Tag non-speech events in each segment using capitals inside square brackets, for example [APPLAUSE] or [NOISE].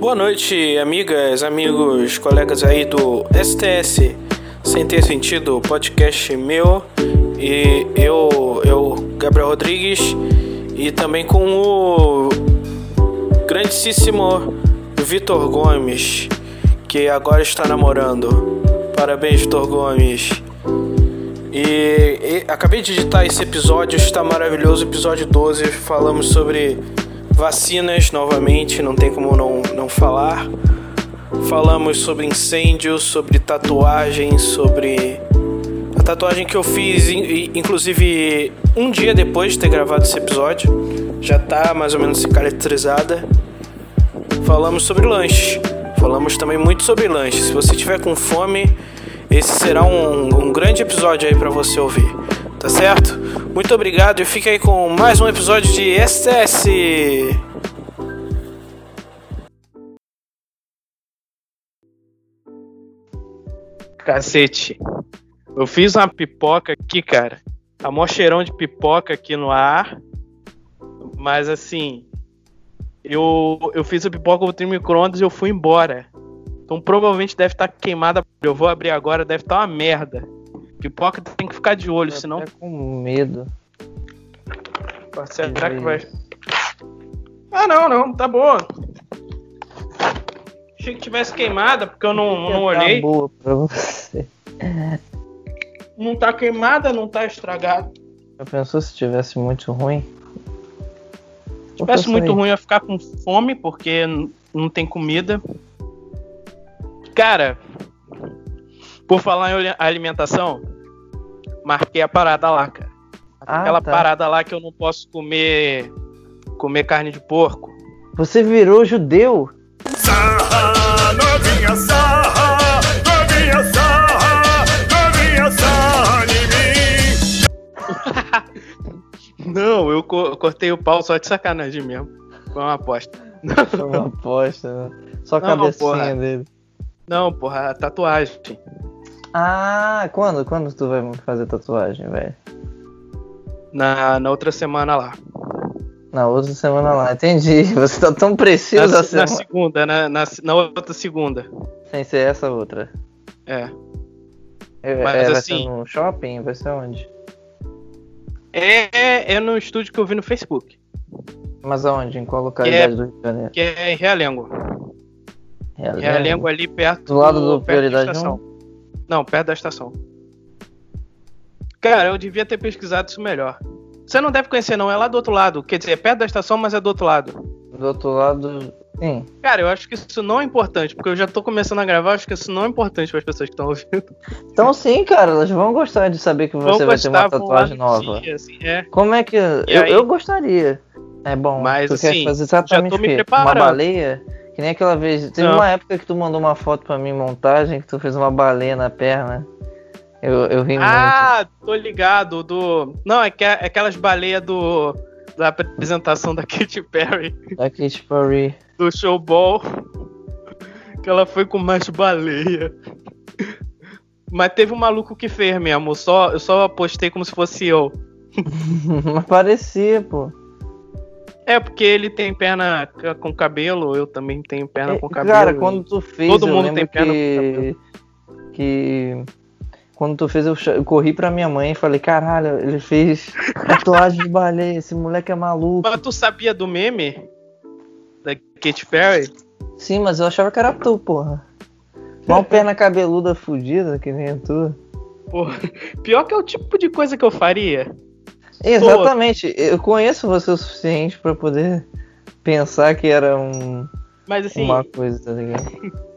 Boa noite, amigas, amigos, colegas aí do STS Sem Ter Sentido, podcast meu e eu, eu, Gabriel Rodrigues, e também com o grandíssimo Vitor Gomes, que agora está namorando. Parabéns, Vitor Gomes. E, e, acabei de editar esse episódio, está maravilhoso, episódio 12. Falamos sobre vacinas novamente, não tem como não, não falar. Falamos sobre incêndios, sobre tatuagens, sobre a tatuagem que eu fiz, inclusive um dia depois de ter gravado esse episódio, já tá mais ou menos cicatrizada. Falamos sobre lanche, falamos também muito sobre lanche. Se você tiver com fome, esse será um, um grande episódio aí para você ouvir, tá certo? Muito obrigado e fica aí com mais um episódio de STS. Cacete. Eu fiz uma pipoca aqui, cara. Tá mó cheirão de pipoca aqui no ar. Mas assim, eu, eu fiz a pipoca, no micro-ondas e eu fui embora. Então provavelmente deve estar tá queimada. Eu vou abrir agora, deve estar tá uma merda. Pipoca tem que ficar de olho, eu senão. Tô com medo. Será que vai. Ah, não, não, tá boa. Achei que tivesse queimada, porque eu não, não olhei. Tá boa pra você. [LAUGHS] Não tá queimada, não tá estragada. Já pensou se tivesse muito ruim? Se tivesse muito ruim, eu ia ficar com fome, porque não tem comida. Cara, por falar em alimentação, marquei a parada lá, cara. Ah, Aquela tá. parada lá que eu não posso comer comer carne de porco. Você virou judeu? Sarra, novinha sarra, novinha sarra, novinha sarra em mim. [LAUGHS] não, eu co cortei o pau só de sacanagem mesmo. Foi uma aposta. Foi uma [LAUGHS] aposta, né? Só a cabecinha porra. dele. Não, porra, tatuagem. Ah, quando? Quando tu vai fazer tatuagem, velho? Na, na outra semana lá. Na outra semana lá, entendi. [LAUGHS] Você tá tão preciso na, na segunda, na, na, na, outra segunda. Sem ser essa outra. É. é Mas, é, vai assim, ser no shopping? Vai ser onde? É, é no estúdio que eu vi no Facebook. Mas aonde? Em qual localidade é, do Rio de Janeiro? Que é em Realengo. Realengo. Realengo ali perto do lado do, do Prioridade 1? Não, perto da estação. Cara, eu devia ter pesquisado isso melhor. Você não deve conhecer, não. É lá do outro lado. Quer dizer, é perto da estação, mas é do outro lado. Do outro lado. Sim. Cara, eu acho que isso não é importante, porque eu já tô começando a gravar, acho que isso não é importante para as pessoas que estão ouvindo. Então sim, cara, elas vão gostar de saber que você vai ter uma tatuagem nova. Dia, assim, é. Como é que. Eu, eu, gostaria. É bom. Mas tu assim, quer fazer exatamente já tô me preparando. Uma baleia? Que nem aquela vez. Teve não. uma época que tu mandou uma foto pra mim montagem, que tu fez uma baleia na perna. Eu, eu ri ah, muito. Ah, tô ligado. Do. Não, é, que, é aquelas baleias do. Da apresentação da Katy Perry. Da Katy Perry. Do showball. Que ela foi com mais baleia. Mas teve um maluco que fez mesmo. Só, eu só postei como se fosse eu. [LAUGHS] Mas parecia, pô. É, porque ele tem perna com cabelo, eu também tenho perna é, com cabelo. Cara, quando tu fez, todo mundo tem perna que... com cabelo. Que quando tu fez, eu, eu corri pra minha mãe e falei, caralho, ele fez tatuagem de baleia, esse moleque é maluco. Mas tu sabia do meme? Da Katy Perry? Sim, mas eu achava que era tu, porra. Mal perna cabeluda fudida, que nem tu. Porra, pior que é o tipo de coisa que eu faria. Exatamente, eu conheço você o suficiente para poder pensar que era um. Mas assim. Uma coisa, tá ligado? [LAUGHS]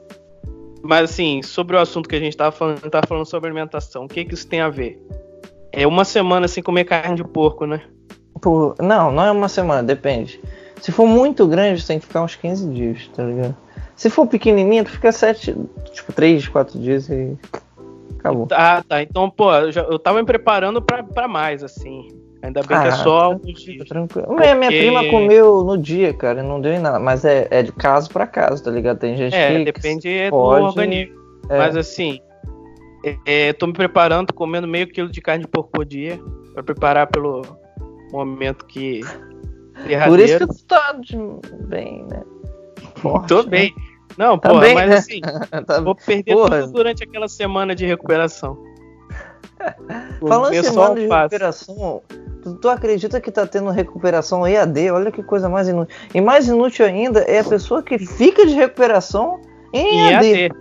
Mas assim, sobre o assunto que a gente tava falando, tava falando sobre alimentação. O que que isso tem a ver? É uma semana sem comer carne de porco, né? Não, não é uma semana, depende. Se for muito grande, tem que ficar uns 15 dias, tá ligado? Se for pequenininho, tu fica 7, tipo 3, 4 dias e acabou. Ah, tá. Então, pô, eu, já, eu tava me preparando pra, pra mais, assim. Ainda bem ah, que é só tá alguns dias. Tranquilo. Porque... Minha prima comeu no dia, cara, não deu em nada. Mas é, é de caso pra caso, tá ligado? Tem gente é, que. Depende que pode... do organismo. É. Mas assim, é, tô me preparando, comendo meio quilo de carne de porco por dia. Pra preparar pelo momento que. [LAUGHS] Por isso que tu tá de... bem, né? forte. Tô né? bem. Não, Tá porra, bem, mas né? assim, [LAUGHS] Tá- vou perder Porra. tudo durante aquela semana de recuperação. Falando em só semana de recuperação, tu, tu acredita que tá tendo recuperação EAD? Olha que coisa mais inútil. E mais inútil ainda é a pessoa que fica de recuperação em Em EAD. EAD.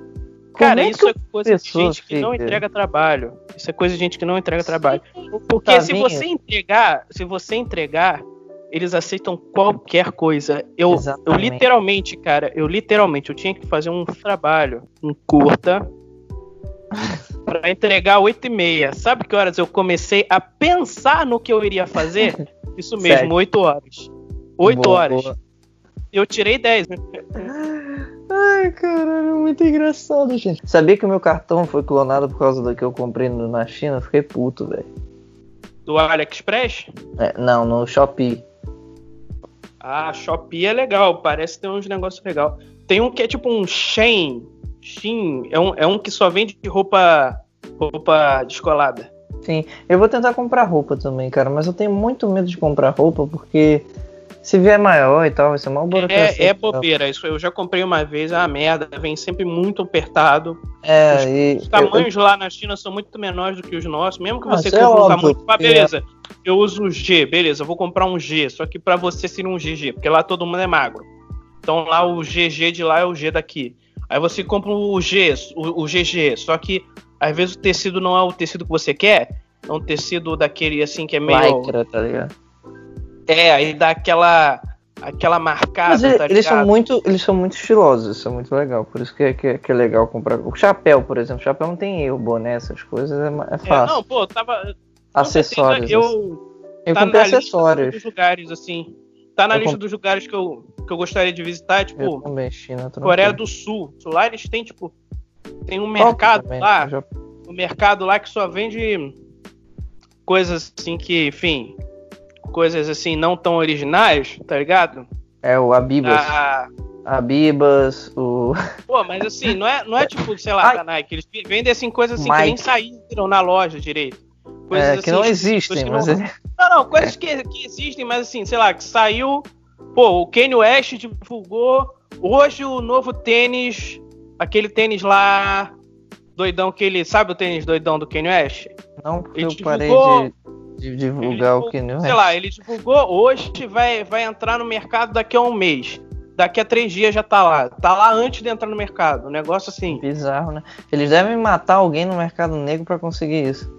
Cara, é isso é coisa de gente que não fica? entrega trabalho. Isso é coisa de gente que não entrega trabalho. Porque se você entregar, se você entregar, eles aceitam qualquer coisa. Eu, eu literalmente, cara, eu literalmente, eu tinha que fazer um trabalho, um curta, [LAUGHS] pra entregar 8 e meia. Sabe que horas eu comecei a pensar no que eu iria fazer? [LAUGHS] Isso mesmo, Sete. 8 horas. 8 Boa, horas. boa. Eu tirei 10. né? Ai, caralho, muito engraçado, gente. Sabia que o meu cartão foi clonado por causa do que eu comprei na China? Eu fiquei puto, velho. Do AliExpress? É, não, no Shopee. Ah, Shopee é legal, parece ter uns negócios legal. Tem um que é tipo um Shein. Shein é um, é um que só vende roupa roupa descolada. Sim, eu vou tentar comprar roupa também, cara, mas eu tenho muito medo de comprar roupa porque se vier maior e tal, vai ser mal burocracia. É, é bobeira, isso eu já comprei uma vez, é uma merda, vem sempre muito apertado. É, e Os tamanhos lá na China são muito menores do que os nossos, mesmo que Ah, você isso é compre um óbvio, tamanho, ah, beleza, eu uso o G, beleza, eu vou comprar um G, só que pra você seria um GG, porque lá todo mundo é magro. Então lá o GG de lá é o G daqui. Aí você compra o G, o, o GG, só que às vezes o tecido não é o tecido que você quer, é um tecido daquele assim que é meio. lycra, tá ligado? É, aí dá aquela. aquela marcada, Mas ele- tá eles são ligado? muito, eles são muito estilosos, isso é muito legal, por isso que é, que é- que é legal comprar. O chapéu, por exemplo, o chapéu não tem erro, boné, essas coisas, é, é É, fácil. não, pô, tava. Acessórios. certeza assim. Eu, eu tá comprei na lista acessórios. dos lugares, assim. Tá na Eu lista comp- dos lugares que eu, que eu gostaria de visitar, Eu tipo, também, China. Coreia do Sul. Lá eles têm, tipo, tem um Tóquio mercado lá, já- um mercado lá que só vende coisas assim que, enfim, coisas assim não tão originais, tá ligado? É o Abibas. Ah, Abibas, o. [LAUGHS] pô, mas assim, não é, não é tipo, sei lá, Ai. da Nike, eles vendem assim coisas assim que nem Mike. saíram na loja direito. Coisas É, assim, que não específicas existem, que mas não- ele- Não, não, coisas que, que existem, mas assim, sei lá, que saiu. Pô, o Kanye West divulgou hoje o novo tênis, aquele tênis lá, doidão que ele. Sabe o tênis doidão do Kanye West? não Ele eu parei divulgou- de, de divulgar Ele o que não Sei lá, ele divulgou hoje, vai, vai entrar no mercado daqui a um mês. Daqui a três dias já tá lá. Tá lá antes de entrar no mercado. Um negócio assim. Bizarro, né? Eles devem matar alguém no mercado negro pra conseguir isso.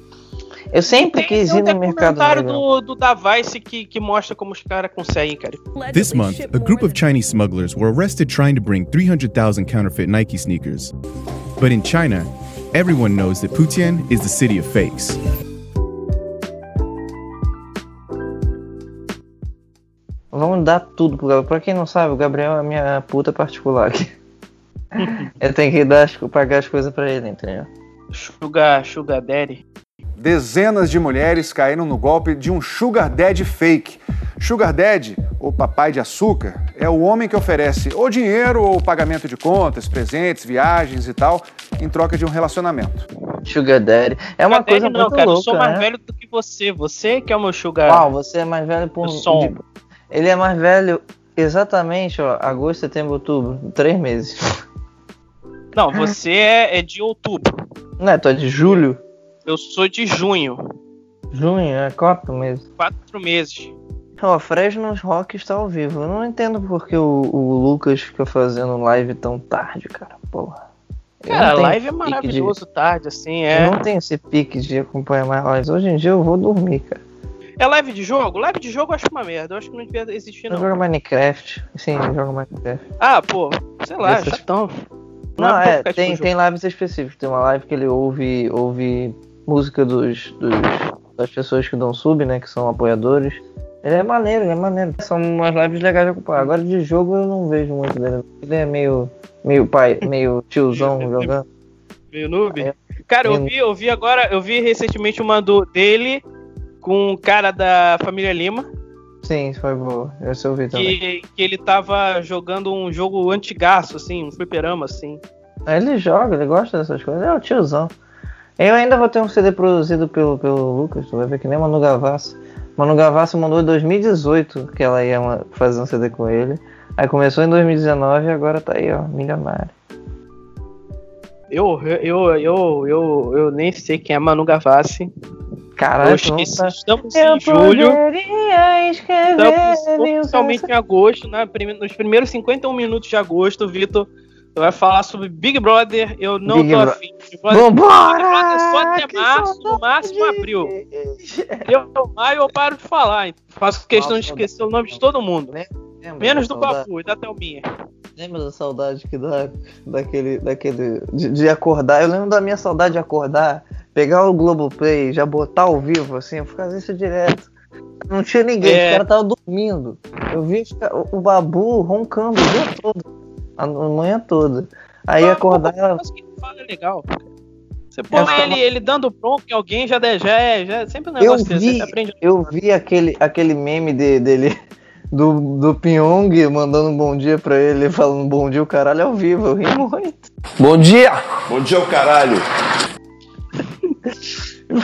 Eu sempre Tem quis um ir no mercado negro. do, do Da Vice que, que mostra como os caras conseguem, cara. This month, a group of Chinese smugglers were arrested trying to bring 300,000 counterfeit Nike sneakers. But in China, everyone knows that Putian is the city of fakes. Vamos dar tudo pro Gabriel. Pra quem não sabe, o Gabriel é minha puta particular aqui. [LAUGHS] Eu tenho que dar, pagar as coisas pra ele, entendeu? Sugar, Sugar Daddy. Dezenas de mulheres caíram no golpe de um Sugar Daddy fake. Sugar Daddy, ou papai de açúcar, é o homem que oferece ou dinheiro ou pagamento de contas, presentes, viagens e tal, em troca de um relacionamento. Sugar Daddy. É uma Sugar coisa Daddy não, muito cara. louca, eu sou mais né? velho do que você. Você que é o meu Sugar. Uau, você é mais velho por... Sou. de- Ele é mais velho exatamente, ó, agosto, setembro, outubro. Três meses. Não, você é, é de outubro. Não é, tu é de julho? Eu sou de junho. Junho, é quatro meses. Quatro meses. Ó, Fresno Rock está ao vivo. Eu não entendo porque o, o Lucas fica fazendo live tão tarde, cara. Porra. Cara, não live é maravilhoso tarde, assim, De, é. Eu não tenho esse pique de acompanhar mais lives. Hoje em dia eu vou dormir, cara. É live de jogo? Live de jogo eu acho uma merda. Eu acho que não devia existir, Eu não. jogo Minecraft. Sim, eu jogo Minecraft. Ah, pô, sei lá, Essas- chatão. Não, pra é, tipo, tem, tem lives específicas. Tem uma live que ele ouve, ouve música dos, dos- das pessoas que dão sub, né? Que são apoiadores. Ele é maneiro, ele é maneiro. São umas lives legais de acompanhar. Agora de jogo eu não vejo muito dele. Ele é meio, meio pai, meio tiozão [LAUGHS] jogando. Meio noob. É. Cara, eu vi, eu vi agora, eu vi recentemente uma do, dele com um cara da família Lima, Sim, foi boa. Eu vi também. que, que ele tava jogando um jogo antigaço, assim, um fliperama, assim. Ele joga, ele gosta dessas coisas. É o tiozão. Eu ainda vou ter um CD produzido pelo, pelo Lucas, tu vai ver que nem Manu Gavassi. Manu Gavassi mandou em 2018 que ela ia fazer um CD com ele. Aí começou em 2019 e agora tá aí, ó, milionário. Eu, eu, eu, eu, eu nem sei quem é Manu Gavassi. Caralho, tá- Estamos Eu em julho. Estamos oficialmente em agosto. Prime- nos primeiros 51 minutos de agosto, Vitor vai falar sobre Big Brother. Eu não Big tô Bro- afim. Big Brother, Vambora! Big Brother só até março, no máximo abril. [LAUGHS] Eu, maio, eu paro de falar. hein? Faço questão de Nossa, esquecer o nome de todo mundo. Lembra Menos do? Papu e da Thelminha. Lembra da saudade que dá daquele. daquele de, de acordar? Eu lembro da minha saudade de acordar, pegar o Globoplay, já botar ao vivo, assim, eu fazia isso direto. Não tinha ninguém, É. os caras estavam dormindo. Eu vi o, o babu roncando o dia todo, a, manhã toda. Aí acordar. Mas que fala é legal. Você põe É, ele, ele dando bronca em alguém, já, de- já, é, já é sempre um Eu negócio desse. vi, Você aprende. eu vi aquele, aquele meme de- dele. [LAUGHS] Do, do Pyong mandando um bom dia pra ele, falando bom dia o caralho ao vivo, eu ri [LAUGHS] muito. Bom dia! Bom dia, o caralho.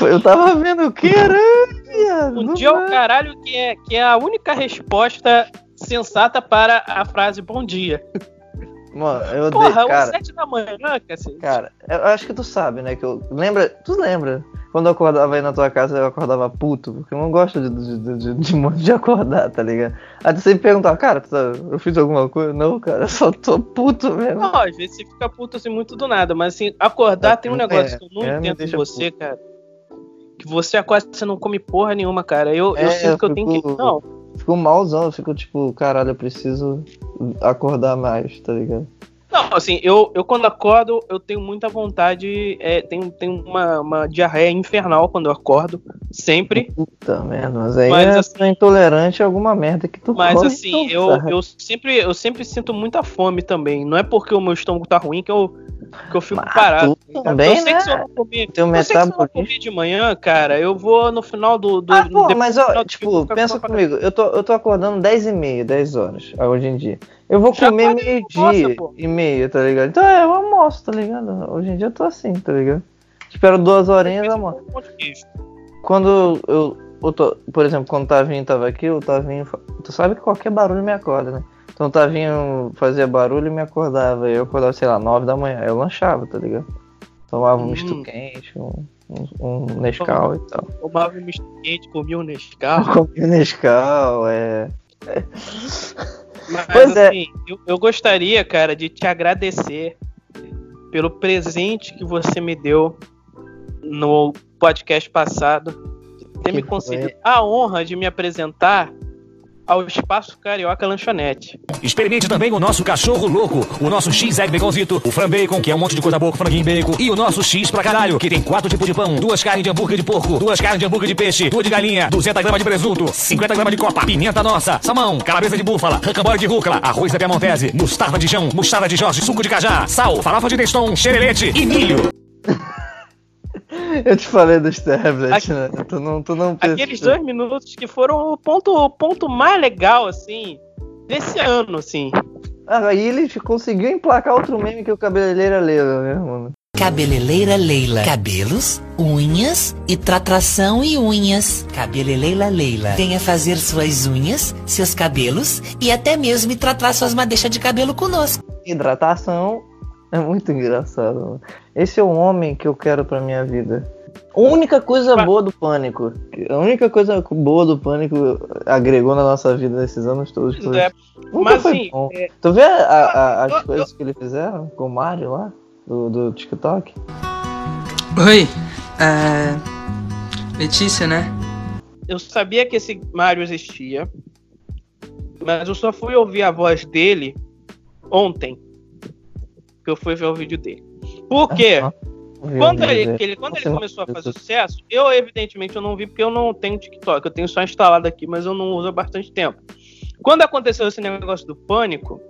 Eu tava vendo o que era, viado. Não dia é o dá. caralho que é, que é a única resposta sensata para a frase bom dia. Mano, eu odeio, Porra, cara. às sete da manhã, cacete. Cara, eu acho que tu sabe, né? Que eu. Lembra. Tu lembra? Quando eu acordava aí na tua casa, eu acordava puto, porque eu não gosto de, de, de, de, de [LAUGHS] acordar, tá ligado? Aí tu sempre perguntava, cara, tu tá- eu fiz alguma coisa? Não, cara, eu só tô puto mesmo. Não, às vezes você fica puto assim muito do nada, mas assim, acordar tem um É, negócio que eu não é, entendo deixa você, cara. Que você acorda e você não come porra nenhuma, cara. Eu, eu É, sinto que eu eu tenho que. Não, Fico malzão, eu fico tipo, caralho, eu preciso acordar mais, tá ligado? não, assim, eu, eu quando acordo, eu tenho muita vontade. É, tenho, tenho uma, uma diarreia infernal quando eu acordo. Sempre. Puta merda, mas aí Mas, é assim- é intolerante a alguma merda que tu Mas come, assim, então, eu, eu, sempre, eu sempre sinto muita fome também. Não é porque o meu estômago tá ruim que eu, que eu fico Mas parado. tu tá ligado? também, eu sei que né? se eu não comer. Tem um eu sei que se eu não comer de manhã, cara, eu vou no final do. do Ah, pô, depois mas ó, tipo, pensa comigo, eu tô, eu tô acordando 10 e meia, 10 horas, ah, hoje em dia. Eu vou Já comer meio-dia e meia, tá ligado? Então é, eu almoço, tá ligado? Hoje em dia eu tô assim, tá ligado? Espero duas horinhas, almoço. um queijo. Quando eu, eu tô, por exemplo, quando o Tavinho tava aqui, o Tavinho, tu sabe que qualquer barulho me acorda, né? Então Tavinho fazia barulho e me acordava, eu acordava, sei lá, 9 da manhã, eu lanchava, tá ligado? Tomava um Hum. misto quente, um, um, um Nescau e tal. Tomava um misto quente, comia um Nescau. [LAUGHS] Comi Nescau, é... Mas Pois é. assim, eu, eu gostaria, cara, de te agradecer pelo presente que você me deu no podcast passado. Ter Que me concedido a honra de me apresentar ao Espaço Carioca Lanchonete. Experimente também o nosso cachorro louco, o nosso X-Egg Baconzito, o Fran Bacon, que é um monte de coisa boa com franguinho e bacon, e o nosso X pra caralho, que tem quatro tipos de pão, duas carnes de hambúrguer de porco, duas carnes de hambúrguer de peixe, duas de galinha, 200 gramas de presunto, 50 gramas de copa, pimenta nossa, salmão, calabresa de búfala, rocambole de rúcula, arroz da Piamontese, mostarda de Jão, mostarda de Jorge, suco de cajá, sal, farofa de Neston, xerelete e milho. [LAUGHS] Eu te falei dos tablets, Aqui- né? Tu não, tu não Aqueles dois minutos que foram o ponto, o ponto mais legal, assim, desse ano, assim. Ah, aí ele conseguiu emplacar outro meme que o cabeleireiro é Leila, né, mano? Cabeleireira Leila. Cabelos, unhas e tratração e unhas. Cabeleireira Leila. Venha fazer suas unhas, seus cabelos e até mesmo tratar suas madeixas de cabelo conosco. Hidratação é muito engraçado. Mano. Esse é o homem que eu quero pra minha vida. A única coisa boa do pânico. A única coisa boa do pânico agregou na nossa vida nesses anos todos. Foi, é, nunca mas foi assim, bom. é, Tu vê a- a- as eu- coisas que ele fizeram com o Mario lá? Do, do TikTok? Oi, é... Letícia, né? eu sabia que esse Mario existia, mas eu só fui ouvir a voz dele ontem. Que eu fui ver o vídeo dele. Por quê? Quando ele, que ele- quando ele não começou a fazer sucesso, eu evidentemente eu não vi porque eu não tenho TikTok, eu tenho só instalado aqui, mas eu não uso há bastante tempo. Quando aconteceu esse negócio do pânico,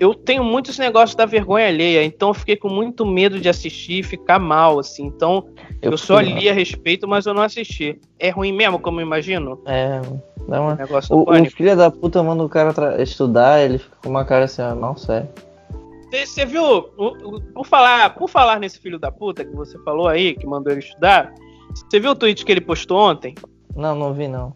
eu tenho muito esse negócio da vergonha alheia, então eu fiquei com muito medo de assistir e ficar mal, assim. Então eu, só fui- li a respeito, mas eu não assisti. É ruim mesmo, como eu imagino? É, dá uma... O O, o filho da puta manda o cara estudar, ele fica com uma cara assim, ó, não sério. Você viu, por falar, por falar nesse filho da puta que você falou aí, que mandou ele estudar, você viu o tweet que ele postou ontem? Não, não vi não.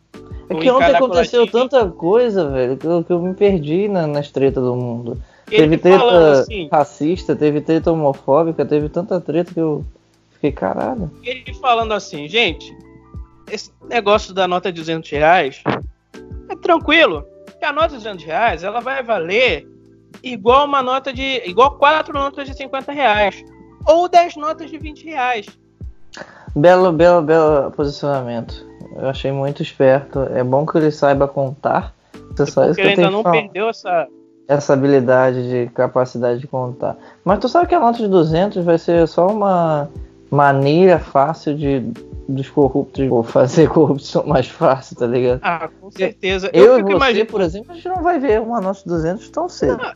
É que ontem aconteceu tanta coisa, velho, que eu, que eu me perdi na, nas tretas do mundo. Ele teve treta assim, racista, teve treta homofóbica, teve tanta treta que eu fiquei caralho. ele falando assim, gente, esse negócio da nota de 200 reais é tranquilo, que a nota de 200 reais ela vai valer igual uma nota de, igual quatro notas de 50 reais ou 10 notas de 20 reais. Belo, belo, belo posicionamento. Eu achei muito esperto. É bom que ele saiba contar. É só isso que ele eu ainda não perdeu essa, essa habilidade de capacidade de contar. Mas tu sabe que a nota de 200 vai ser só uma maneira fácil de dos corruptos pô, fazer [LAUGHS] corrupção mais fácil, tá ligado? Ah, com certeza. Eu, Eu, e você, imaginando. por exemplo, a gente não vai ver uma nota de 200 tão cedo. Ah,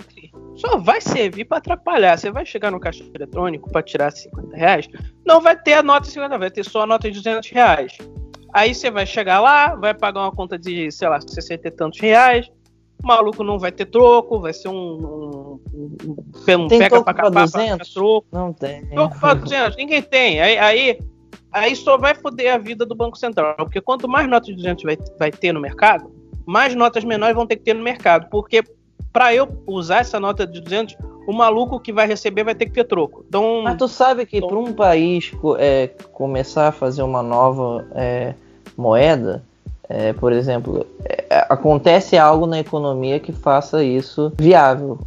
Só vai servir pra atrapalhar. Você vai chegar no caixa eletrônico pra tirar 50 reais, não vai ter a nota de 50, vai ter só a nota de 200 reais. Aí você vai chegar lá, vai pagar uma conta de, sei lá, 60 e tantos reais. O maluco não vai ter troco, vai ser um. um, um, um Tem pega troco pra capar pra 200? troco. Não tem. Troco pra 200, ninguém tem. Aí, aí, aí só vai foder a vida do Banco Central. Porque quanto mais notas de 200 vai, vai ter no mercado, mais notas menores vão ter que ter no mercado. Porque para eu usar essa nota de 200, o maluco que vai receber vai ter que ter troco. Então, Mas tu sabe que para um país é, começar a fazer uma nova é, moeda, é, por exemplo, é, acontece algo na economia que faça isso viável.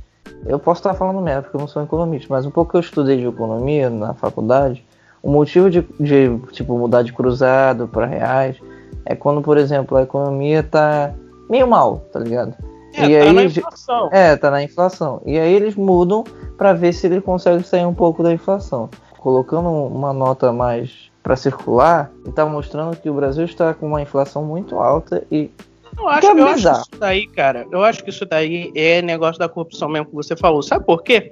Eu posso estar falando merda porque eu não sou economista, mas um pouco que eu estudei de economia na faculdade, o motivo de, de, tipo mudar de cruzado para reais é quando, por exemplo, a economia tá meio mal, tá ligado? é, e tá aí, na inflação. é, tá na inflação. E aí eles mudam para ver se eles conseguem sair um pouco da inflação. Colocando uma nota mais para circular, e tá mostrando que o Brasil está com uma inflação muito alta e Eu acho, é eu acho que isso daí, cara, eu acho que isso daí é negócio da corrupção mesmo que você falou. Sabe por quê?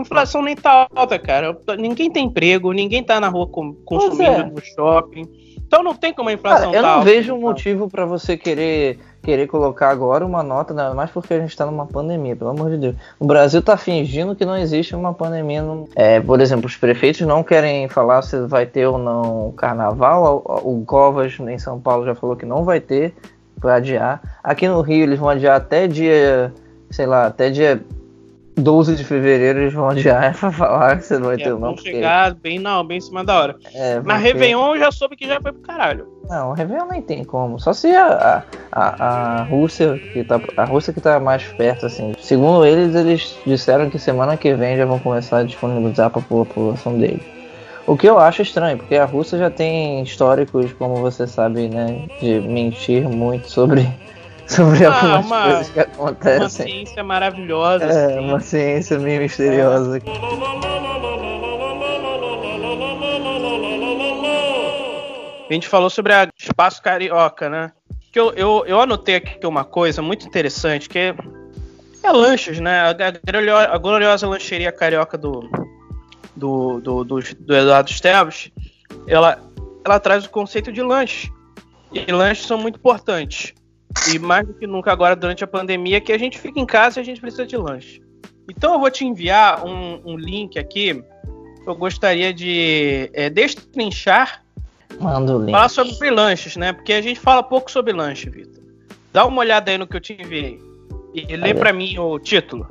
Inflação nem tá alta, cara. Ninguém tem emprego, ninguém tá na rua com- consumindo é. no shopping. Então não tem como a Cara, inflação eu tá não alta. vejo um motivo para você querer querer colocar agora uma nota, ainda mais porque a gente tá numa pandemia, pelo amor de Deus. O Brasil tá fingindo que não existe uma pandemia. no- É, por exemplo, os prefeitos não querem falar se vai ter ou não carnaval. O o Covas em São Paulo já falou que não vai ter, vai adiar. Aqui no Rio eles vão adiar até dia, sei lá, até dia 12 de fevereiro eles vão adiar pra falar que você não vai É, ter não. vão porque- chegar bem, não, bem em cima da hora. é, Mas porque- Réveillon eu já soube que já foi pro caralho. Não, o Réveillon nem tem como. Só se a, a, a, a Rússia, que tá, a Rússia que tá mais perto, assim. Segundo eles, eles disseram que semana que vem já vão começar a disponibilizar pra população deles. O que eu acho estranho, porque a Rússia já tem históricos, como você sabe, né, de mentir muito sobre, sobre Ah, algumas uma- coisas que Uma acontecem. ciência maravilhosa. É, assim. uma ciência meio misteriosa. A gente falou sobre a espaço carioca, né? Que eu, eu, eu anotei aqui uma coisa muito interessante, que é, é lanches, né? A, a gloriosa lancheria carioca do, do, do, do, do Eduardo Esteves, ela, ela traz o conceito de lanche. E lanches são muito importantes. E mais do que nunca agora, durante a pandemia, que a gente fica em casa e a gente precisa de lanche. Então eu vou te enviar um, um link aqui. Eu gostaria de é, destrinchar Manda o link. Falar sobre lanches, né? Porque a gente fala pouco sobre lanche, Vitor. Dá uma olhada aí no que eu te enviei. E lê Cadê? pra mim o título.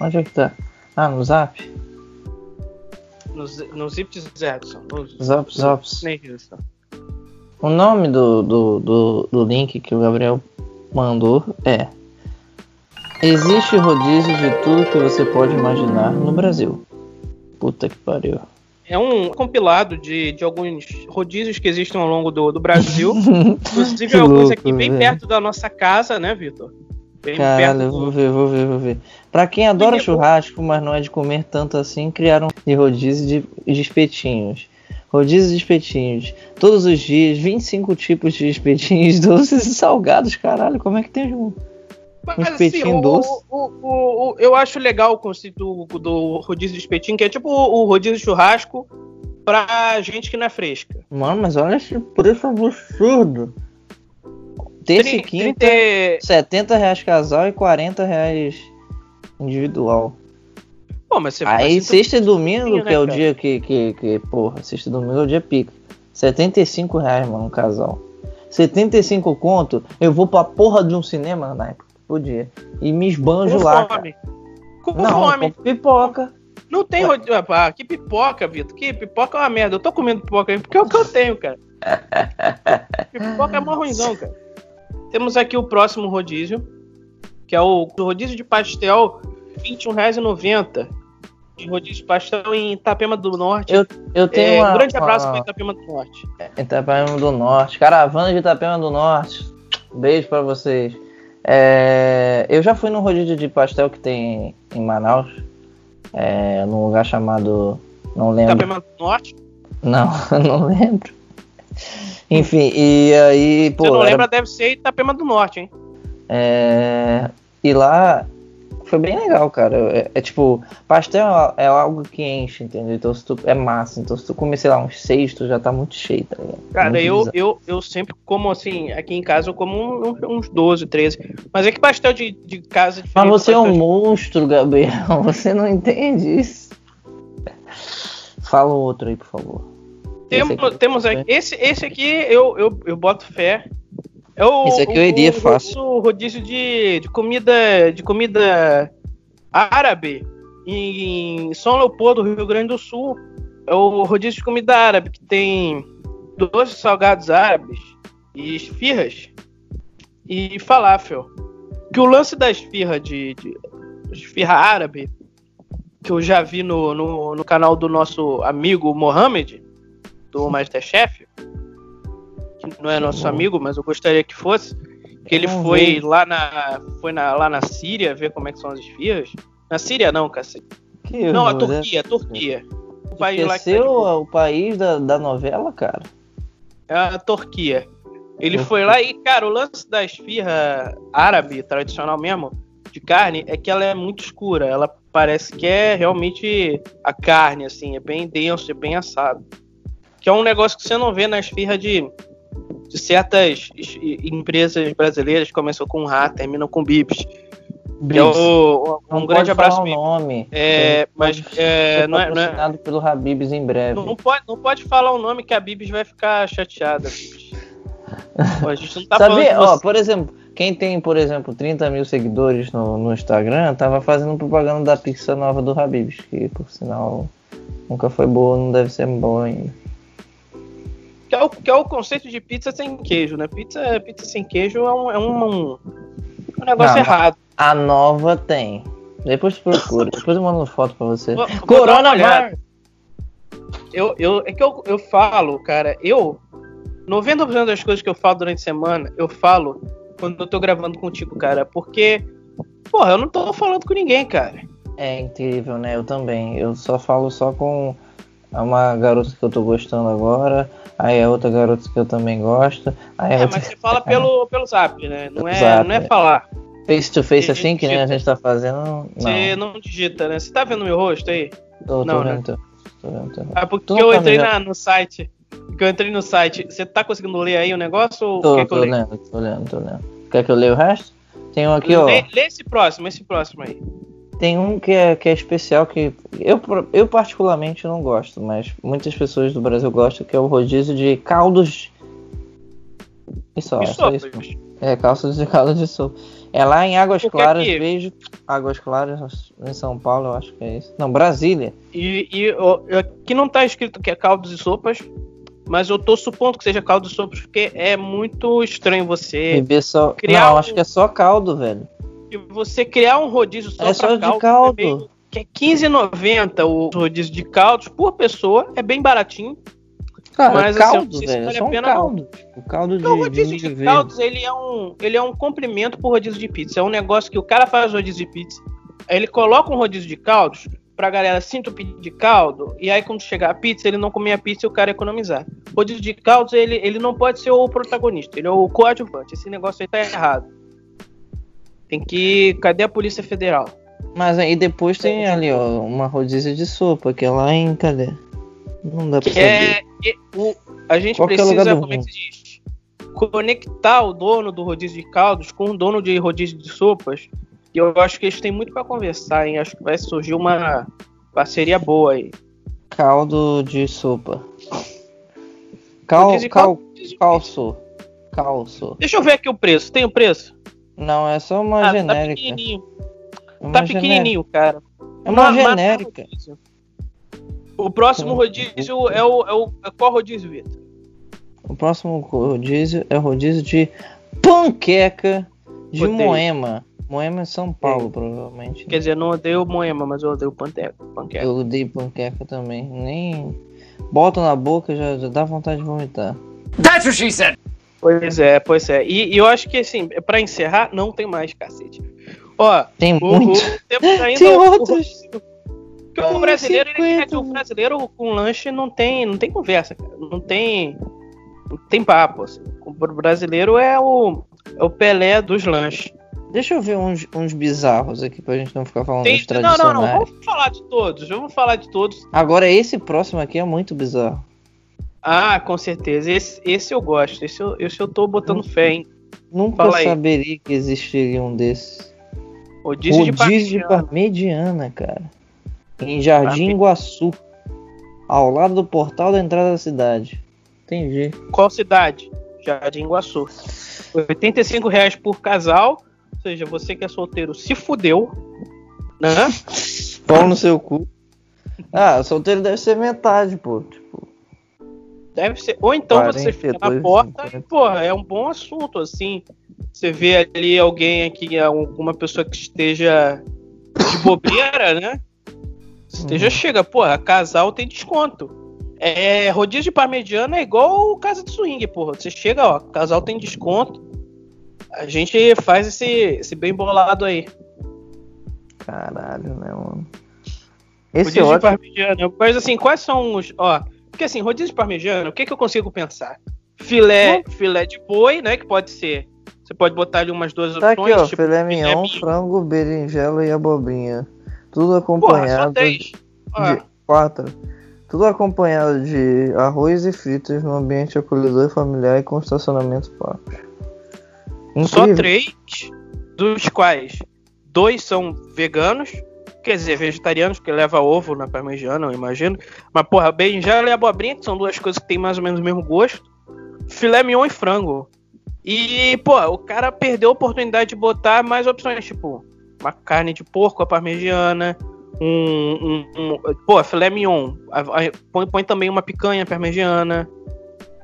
Onde é que tá? Ah, no zap? No, no Zip Zedson. No, Zap, zaps. O nome do, do, do, do link que o Gabriel mandou é Existe rodízio de tudo que você pode imaginar no Brasil. Puta que pariu. É um compilado de, de alguns rodízios que existem ao longo do, do Brasil. [LAUGHS] Inclusive alguns louco, aqui bem velho. perto da nossa casa, né, Vitor? Bem Caralho, perto vou ver, vou ver, vou ver. Pra quem adora churrasco, mas não é de comer tanto assim, criaram de rodízio de, de espetinhos. Rodízio de espetinhos. Todos os dias, 25 tipos de espetinhos [LAUGHS] doces e salgados, caralho. Como é que tem um, Mas, um espetinho o- doce? O, o- o- eu acho legal o conceito do, do rodízio de espetinho, que é tipo o, rodízio de churrasco pra gente que não é fresca. Mano, mas olha esse preço absurdo. Terça e quinta, 30 70 reais casal e 40 reais individual. Pô, mas você Aí sexta e domingo, né, que é o cara? dia que, que, que, porra, sexta e domingo é o dia pica. 75 reais, mano, um casal. 75 conto, eu vou pra porra de um cinema na época. Podia. E me esbanjo Com lá. fome. Com Não, fome. com pipoca. Não tem rodízio. Ah, que pipoca, Vitor. Que pipoca é uma merda. Eu tô comendo pipoca aí porque é o que eu tenho, cara. [LAUGHS] pipoca é mó ruimzão, cara. Temos aqui o próximo rodízio, que é o rodízio de pastel, R$ 21,90. Rodízio de pastel em Itapema do Norte. Eu, eu tenho É, uma, um grande abraço para Itapema do Norte. Itapema do Norte. Caravana de Itapema do Norte. Beijo pra vocês. É, eu já fui no rodízio de pastel que tem em Manaus. É, num lugar chamado. Não lembro. Itapema do Norte. Não, [LAUGHS] não lembro. Enfim, e aí, pô. Se não era- lembra, deve ser Itapema do Norte, hein? é, e lá foi bem legal, cara. É, é tipo, pastel é algo que enche, entendeu? Então se tu. É massa. Então se tu comer, sei lá, uns seis, tu já tá muito cheio, tá ligado? Cara, Muito eu, bizarro. eu, eu sempre como assim, aqui em casa eu como um- uns 12, 13. Mas é que pastel de, de casa é Mas você é um pastel monstro, Gabriel. [LAUGHS] Você não entende isso. Fala um outro aí, por favor. Temos, Esse aqui- temos aqui. Esse, esse aqui eu, eu, eu boto fé. É o, Esse aqui eu iria o, fácil. O rodízio de, de comida de comida árabe em São Leopoldo, Rio Grande do Sul. É o rodízio de comida árabe que tem doce salgados árabes e esfirras e falafel. Que o lance da esfirra de, de esfirra árabe que eu já vi no, no, no canal do nosso amigo Mohamed, do Masterchef, não é nosso amigo, mas eu gostaria que fosse, que ele não foi lá na foi na, lá na Síria ver como é que são as esfirras. Na Síria não, cacete. Que Não, a horror, Turquia, a Turquia. O país lá tá o país da, da novela, cara? É a Turquia. Ele Uhum. foi lá e, cara, o lance da esfirra árabe, tradicional mesmo, de carne, é que ela é muito escura. Ela parece que é realmente a carne, assim, é bem denso, é bem assado. Que é um negócio que você não vê na esfirra de certas es- empresas brasileiras que começam com Rá, terminam com. Que é o- um Não grande pode abraço falar o nome. É, mas é, não, é, não, é- pelo Habibs em breve. não pode, não pode falar o nome que a Bibs vai ficar chateada. Pô, a gente não tá de Ó, por exemplo, quem tem, por exemplo, 30 mil seguidores no, no Instagram, tava fazendo propaganda da pizza nova do Habibs, que por sinal nunca foi boa, não deve ser boa ainda. Que é, o, que é o conceito de pizza sem queijo, né? Pizza, pizza sem queijo é um, é um, um- negócio Não, errado. A nova tem. Depois procura, depois eu mando foto pra você. Vou- Corona olhada. Eu, eu, é que eu, eu falo, cara, eu. 90% das coisas que eu falo durante a semana, eu falo quando eu tô gravando contigo, cara. Porque, porra, eu não tô falando com ninguém, cara. É incrível, né? Eu também. Eu só falo só com uma garota que eu tô gostando agora, aí a outra garota que eu também gosto, aí É, outra mas você fala pelo, pelo zap, né? Não é, Zap, não é é. falar. face to face assim, que nem a gente tá fazendo. Não, Você não digita, né? Você tá vendo meu rosto aí? tô, tô não, né? vendo teu- tô vendo teu- Ah, porque Tu eu tá entrei na- no site. Porque eu entrei no site. Você tá conseguindo ler aí o negócio ou Tô, quer que eu tô leia? lendo, tô lendo, tô lendo. Quer que eu leia o resto? Tem um aqui, ó. Lê, lê esse próximo, esse próximo aí. Tem um que é, que é especial que eu, eu particularmente não gosto, mas muitas pessoas do Brasil gostam, que é o rodízio de caldos. E só, E é só isso. É, calças de caldo de sopa. É lá em Águas Porque Claras, aqui- beijo. Águas Claras, em São Paulo, eu acho que é isso. Não, Brasília. E, e ó, aqui não tá escrito que é caldos e sopas, mas eu tô supondo que seja caldo e sopas, porque é muito estranho você, Beber só. criar não, um- acho que é só caldo, velho. E você criar um rodízio só É só de caldo, caldo. É meio- que é R$15,90 o rodízio de caldos por pessoa, é bem baratinho. Cara, Mas, assim, caldo, se velho. É vale só a um não. caldo. O caldo de, Não, o de rodízio de verde. caldos, ele é um, ele é um complemento pro rodízio de pizza. É um negócio que o cara faz rodízio de pizza, aí ele coloca um rodízio de caldos pra galera se entupir de caldo, e aí quando chegar a pizza, ele não comer a pizza e o cara economizar. Rodízio de caldos, ele, ele não pode ser o protagonista, ele é o coadjuvante. Esse negócio aí tá errado. Tem que... Cadê a Polícia Federal? Mas aí depois tem ali, ó, uma rodízio de sopa, que é lá em. Cadê? Não dá pra Que saber. é... o- a gente Qual é precisa, como é que se diz? Conectar o dono do rodízio de caldos com o dono de rodízio de sopas. E eu acho que eles têm muito pra conversar, hein? Acho que vai surgir uma parceria boa aí. Caldo de sopa. Cal, cal, caldo- calço. Calço. Deixa eu ver aqui o preço. Tem o preço? Não, é só uma Ah, tá genérica. pequenininho. É uma Tá genérica. pequenininho, cara. É uma mas- genérica. O próximo rodízio é o, é o. é Qual rodízio, Vitor? O próximo rodízio é o rodízio de panqueca de Odeio. Moema. Moema é São Paulo, provavelmente. Quer dizer, não odeio o Moema, mas eu odeio o Panteca. Panqueca. Eu odeio panqueca também. Nem. Bota na boca já, já dá vontade de vomitar. Pois é, pois é. E, e eu acho que assim, pra encerrar, não tem mais, cacete. Ó, Tem o, muito. o, temos [LAUGHS] ainda Tem o- outros. Porque o brasileiro, ele, 50. é o brasileiro com lanche não tem, não tem conversa, cara. Não tem, não tem papo. Assim. O brasileiro é o, é o Pelé dos lanches. Deixa eu ver uns, uns bizarros aqui pra gente não ficar falando Tem, dos não, não, tradicionais. não. Vamos falar de todos. Vamos falar de todos. Agora esse próximo aqui é muito bizarro. Ah, com certeza. Esse, esse eu gosto. Esse eu, esse eu tô botando fé, hein? Nunca saberia que existiria um desses. Rodízio, de Rodízio de parmegiana, cara. Em Jardim Parme- Iguaçu. Ao lado do portal da entrada da cidade. Entendi. Qual cidade? Jardim Iguaçu. 85 reais por casal. Ou seja, você que é solteiro se fudeu. Né? Pau no seu cu. Ah, solteiro deve ser metade, pô. Tipo, Deve ser. Ou então você fica na 42, porta 50. e, porra, é um bom assunto, assim. Você vê ali alguém aqui, alguma pessoa que esteja de bobeira, né? Esteja Uhum. chega, porra, casal tem desconto. É, rodízio de parmegiana é igual casa de swing, porra. Você chega, ó, casal tem desconto. A gente faz esse, esse bem bolado aí. caralho, né, mano? Esse é rodízio de ótimo. parmegiana. Mas assim, quais são os. Ó, porque assim, rodízio de parmegiana, o que, que eu consigo pensar? Filé, filé de boi, né? Que pode ser. Você pode botar ali umas duas Tá opções. aqui, ó. tipo, filé mignon, frango, berinjela e abobrinha. Tudo Porra, só acompanhado. Ó, de quatro. Tudo acompanhado de arroz e fritas no ambiente acolhedor e familiar e com estacionamento. Só Incrível. três, dos quais dois são veganos, quer dizer, vegetarianos, porque leva ovo na parmegiana, eu imagino. Mas, porra, berinjela e abobrinha, que são duas coisas que tem mais ou menos o mesmo gosto. Filé mignon e frango. E, pô, o cara perdeu a oportunidade de botar mais opções, tipo, uma carne de porco, a parmegiana, um, um, um- pô, filé mignon. Põe, põe também uma picanha parmegiana.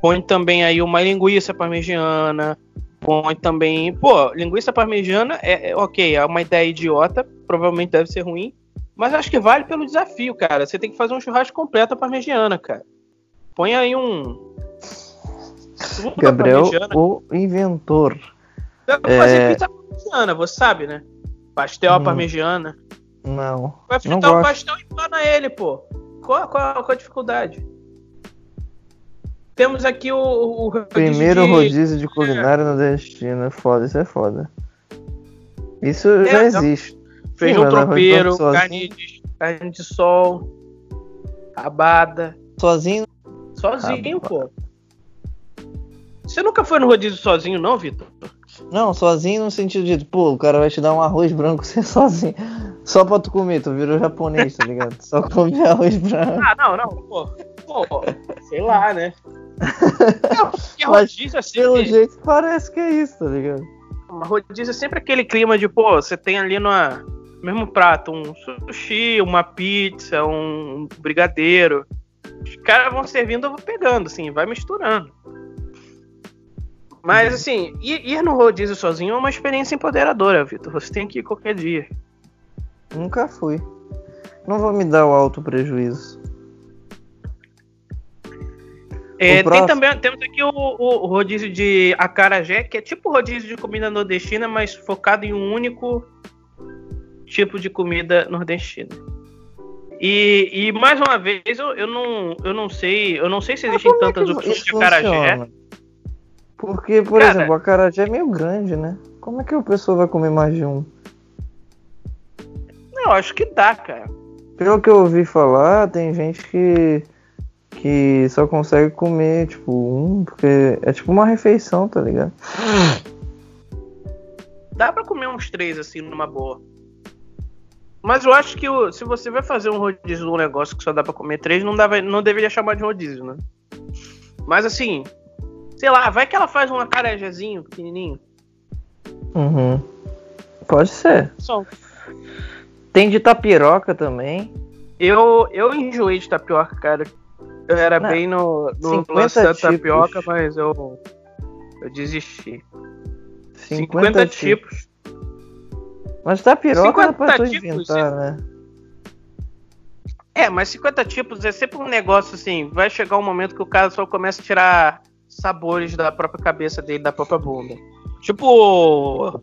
Põe também aí uma linguiça parmegiana. Põe também. Pô, linguiça parmegiana é, é ok, é uma ideia idiota, provavelmente deve ser ruim. Mas acho que vale pelo desafio, cara. Você tem que fazer um churrasco completo à parmegiana, cara. Põe aí um. Gabriel, o inventor. Dá pra fazer é- pizza parmegiana, você sabe, né? Pastel à Hum. parmegiana. Não. Vai Não fritar o gosto. pastel e empana ele, pô. Qual, qual, qual a dificuldade? Temos aqui o, o rodízio Primeiro de- rodízio de culinária nordestina. Foda, isso é foda. Isso É, já não. existe. Feijão Sim, arroz tropeiro, carne de, carne de sol, rabada. Sozinho. Sozinho, pô. Você nunca foi no rodízio sozinho, não, Vitor? Não, sozinho no sentido de, pô, o cara vai te dar um arroz branco [LAUGHS] você sozinho. Só pra tu comer, tu virou japonês, tá ligado? Só comer arroz branco. Ah, não, não, pô. Pô, sei lá, né? [LAUGHS] Mas, rodízio é Pelo jeito parece que é isso, tá ligado? rodízio é sempre aquele clima de, pô, você tem ali no mesmo prato um sushi, uma pizza, um brigadeiro. Os caras vão servindo, eu vou pegando, assim, vai misturando. Mas, assim, ir, ir no rodízio sozinho é uma experiência empoderadora, Vitor. Você tem que ir qualquer dia. Nunca fui. Não vou me dar o alto prejuízo. É, tem também, temos aqui o, o- rodízio de acarajé, que é tipo rodízio de comida nordestina, mas focado em um único tipo de comida nordestina. E, e, mais uma vez, eu, eu não, eu não sei, eu não sei se existem é tantas opções de acarajé. funciona? Porque, por Cara- exemplo, o acarajé é meio grande, né? Como é que a pessoa vai comer mais de um? Não, acho que dá, cara. Pelo que eu ouvi falar, tem gente que que só consegue comer, tipo, um, porque é tipo uma refeição, tá ligado? Dá pra comer uns três assim numa boa. Mas eu acho que o- se você vai fazer um rodízio de um negócio que só dá pra comer três, não, dá, não deveria chamar de rodízio, né? Mas assim, Sei lá, vai que ela faz um acarajézinho pequenininho. Uhum. Pode ser. Só. Tem de tapiroca também. Eu, eu enjoei de tapioca, cara. Eu era Não, bem no, no 50 lance da tipos. tapioca, mas eu, eu desisti. 50, 50 tipos. Mas tapiroca 50 dá pra tipos, inventar, né? É, mas 50 tipos é sempre um negócio assim. Vai chegar um momento que o cara só começa a tirar sabores da própria cabeça dele, da própria bunda. Tipo,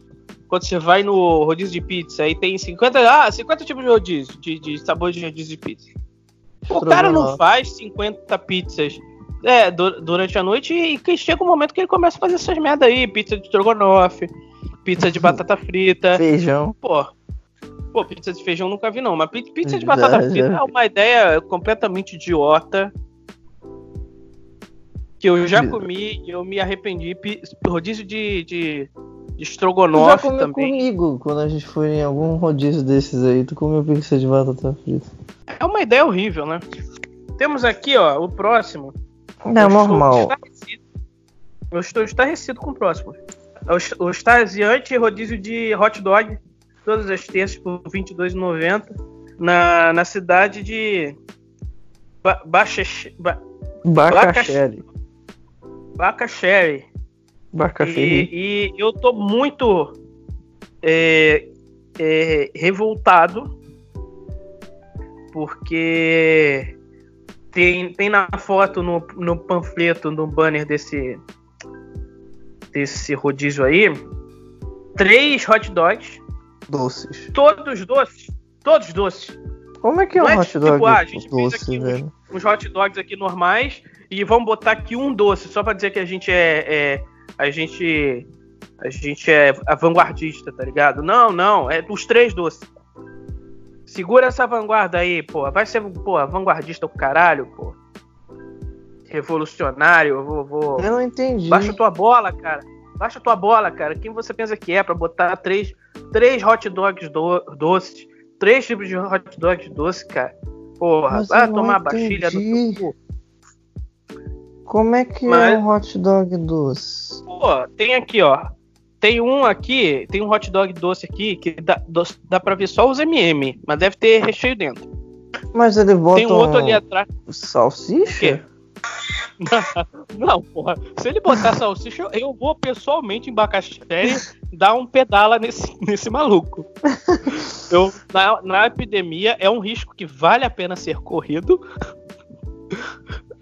quando você vai no rodízio de pizza, aí tem 50, ah, 50 tipos de rodízio, de, de sabores de rodízio de pizza. O cara não faz 50 pizzas é, du- durante a noite e que chega um momento que ele começa a fazer essas merda aí, pizza de estrogonofe, pizza de [LAUGHS] batata frita. Feijão. Pô, pô, pizza de feijão nunca vi não, mas pi- pizza de Já, batata já. frita é uma ideia completamente idiota. Que eu já Já. comi e eu me arrependi. Rodízio de, de, Tu já estrogonofe comeu também. comigo quando a gente foi em algum rodízio desses aí. Tu comeu pizza de batata frita. É uma ideia horrível, né? Temos aqui, ó, o próximo. Não, Eu estou normal. Eu estou estarrecido com o próximo. É o, extasiante rodízio de hot dog, todas as terças por R$ 22,90 na, na cidade de ba Baixa, ba Bacaxere. Bacaxere. E, e eu tô muito é, é, revoltado porque tem, tem na foto, no, no panfleto, no banner desse, desse rodízio aí, três hot dogs, Doces. todos doces, todos doces. Como é que é um é hot tipo, dog ah, a gente fez doce, aqui uns- uns hot dogs aqui normais e vamos botar aqui um doce, só pra dizer que a gente é, é- a gente a gente é a vanguardista, tá ligado? Não, não, é os três doces. Segura essa vanguarda aí, pô. Vai ser, pô, vanguardista o caralho, pô. Revolucionário, eu vou, vou... Eu não entendi. Baixa tua bola, cara. Baixa tua bola, cara. Quem você pensa que é pra botar três, três hot dogs do, doces? Três tipos de hot dogs doces, cara. Porra, Mas vai tomar baixilha no entendi. teu cu. Como é que Mas- é um hot dog doce? Pô, tem aqui, ó. Tem um aqui, tem um hot dog doce aqui que dá, doce- dá pra ver só os MM, mas deve ter recheio dentro. Mas ele bota Tem um outro ali atrás. salsicha? [LAUGHS] Não, porra. Se ele botar salsicha, eu vou pessoalmente em Bacaxere [LAUGHS] dar um pedala nesse, nesse maluco. [LAUGHS] Eu, na, na epidemia, é um risco que vale a pena ser corrido.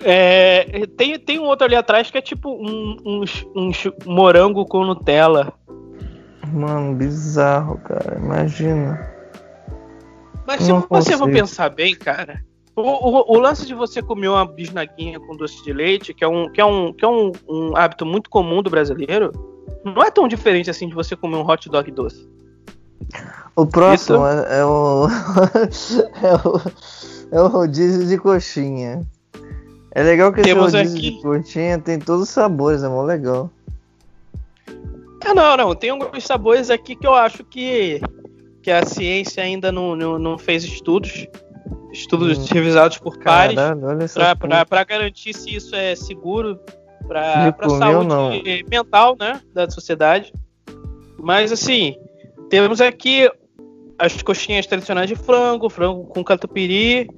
É, tem, tem um outro ali atrás que é tipo um, uns- uns morango com Nutella. Mano, bizarro, cara. Imagina. Mas se Não você for pensar bem, cara, o, o- o lance de você comer uma bisnaguinha com doce de leite, que é, um, que é, um, que é um, um hábito muito comum do brasileiro, não é tão diferente assim de você comer um hot dog doce. O próximo é, é o. [LAUGHS] é o. É o rodízio de coxinha. É legal que esse Temos rodízio aqui- de coxinha tem todos os sabores, é mó legal. Ah, não, não. Tem alguns sabores aqui que eu acho que, que a ciência ainda não, não, não fez estudos. Estudos Hum. revisados por pares. Pra garantir se isso é seguro comer ou saúde mental, né, da sociedade. Mas assim, temos aqui as coxinhas tradicionais de frango, frango com catupiry.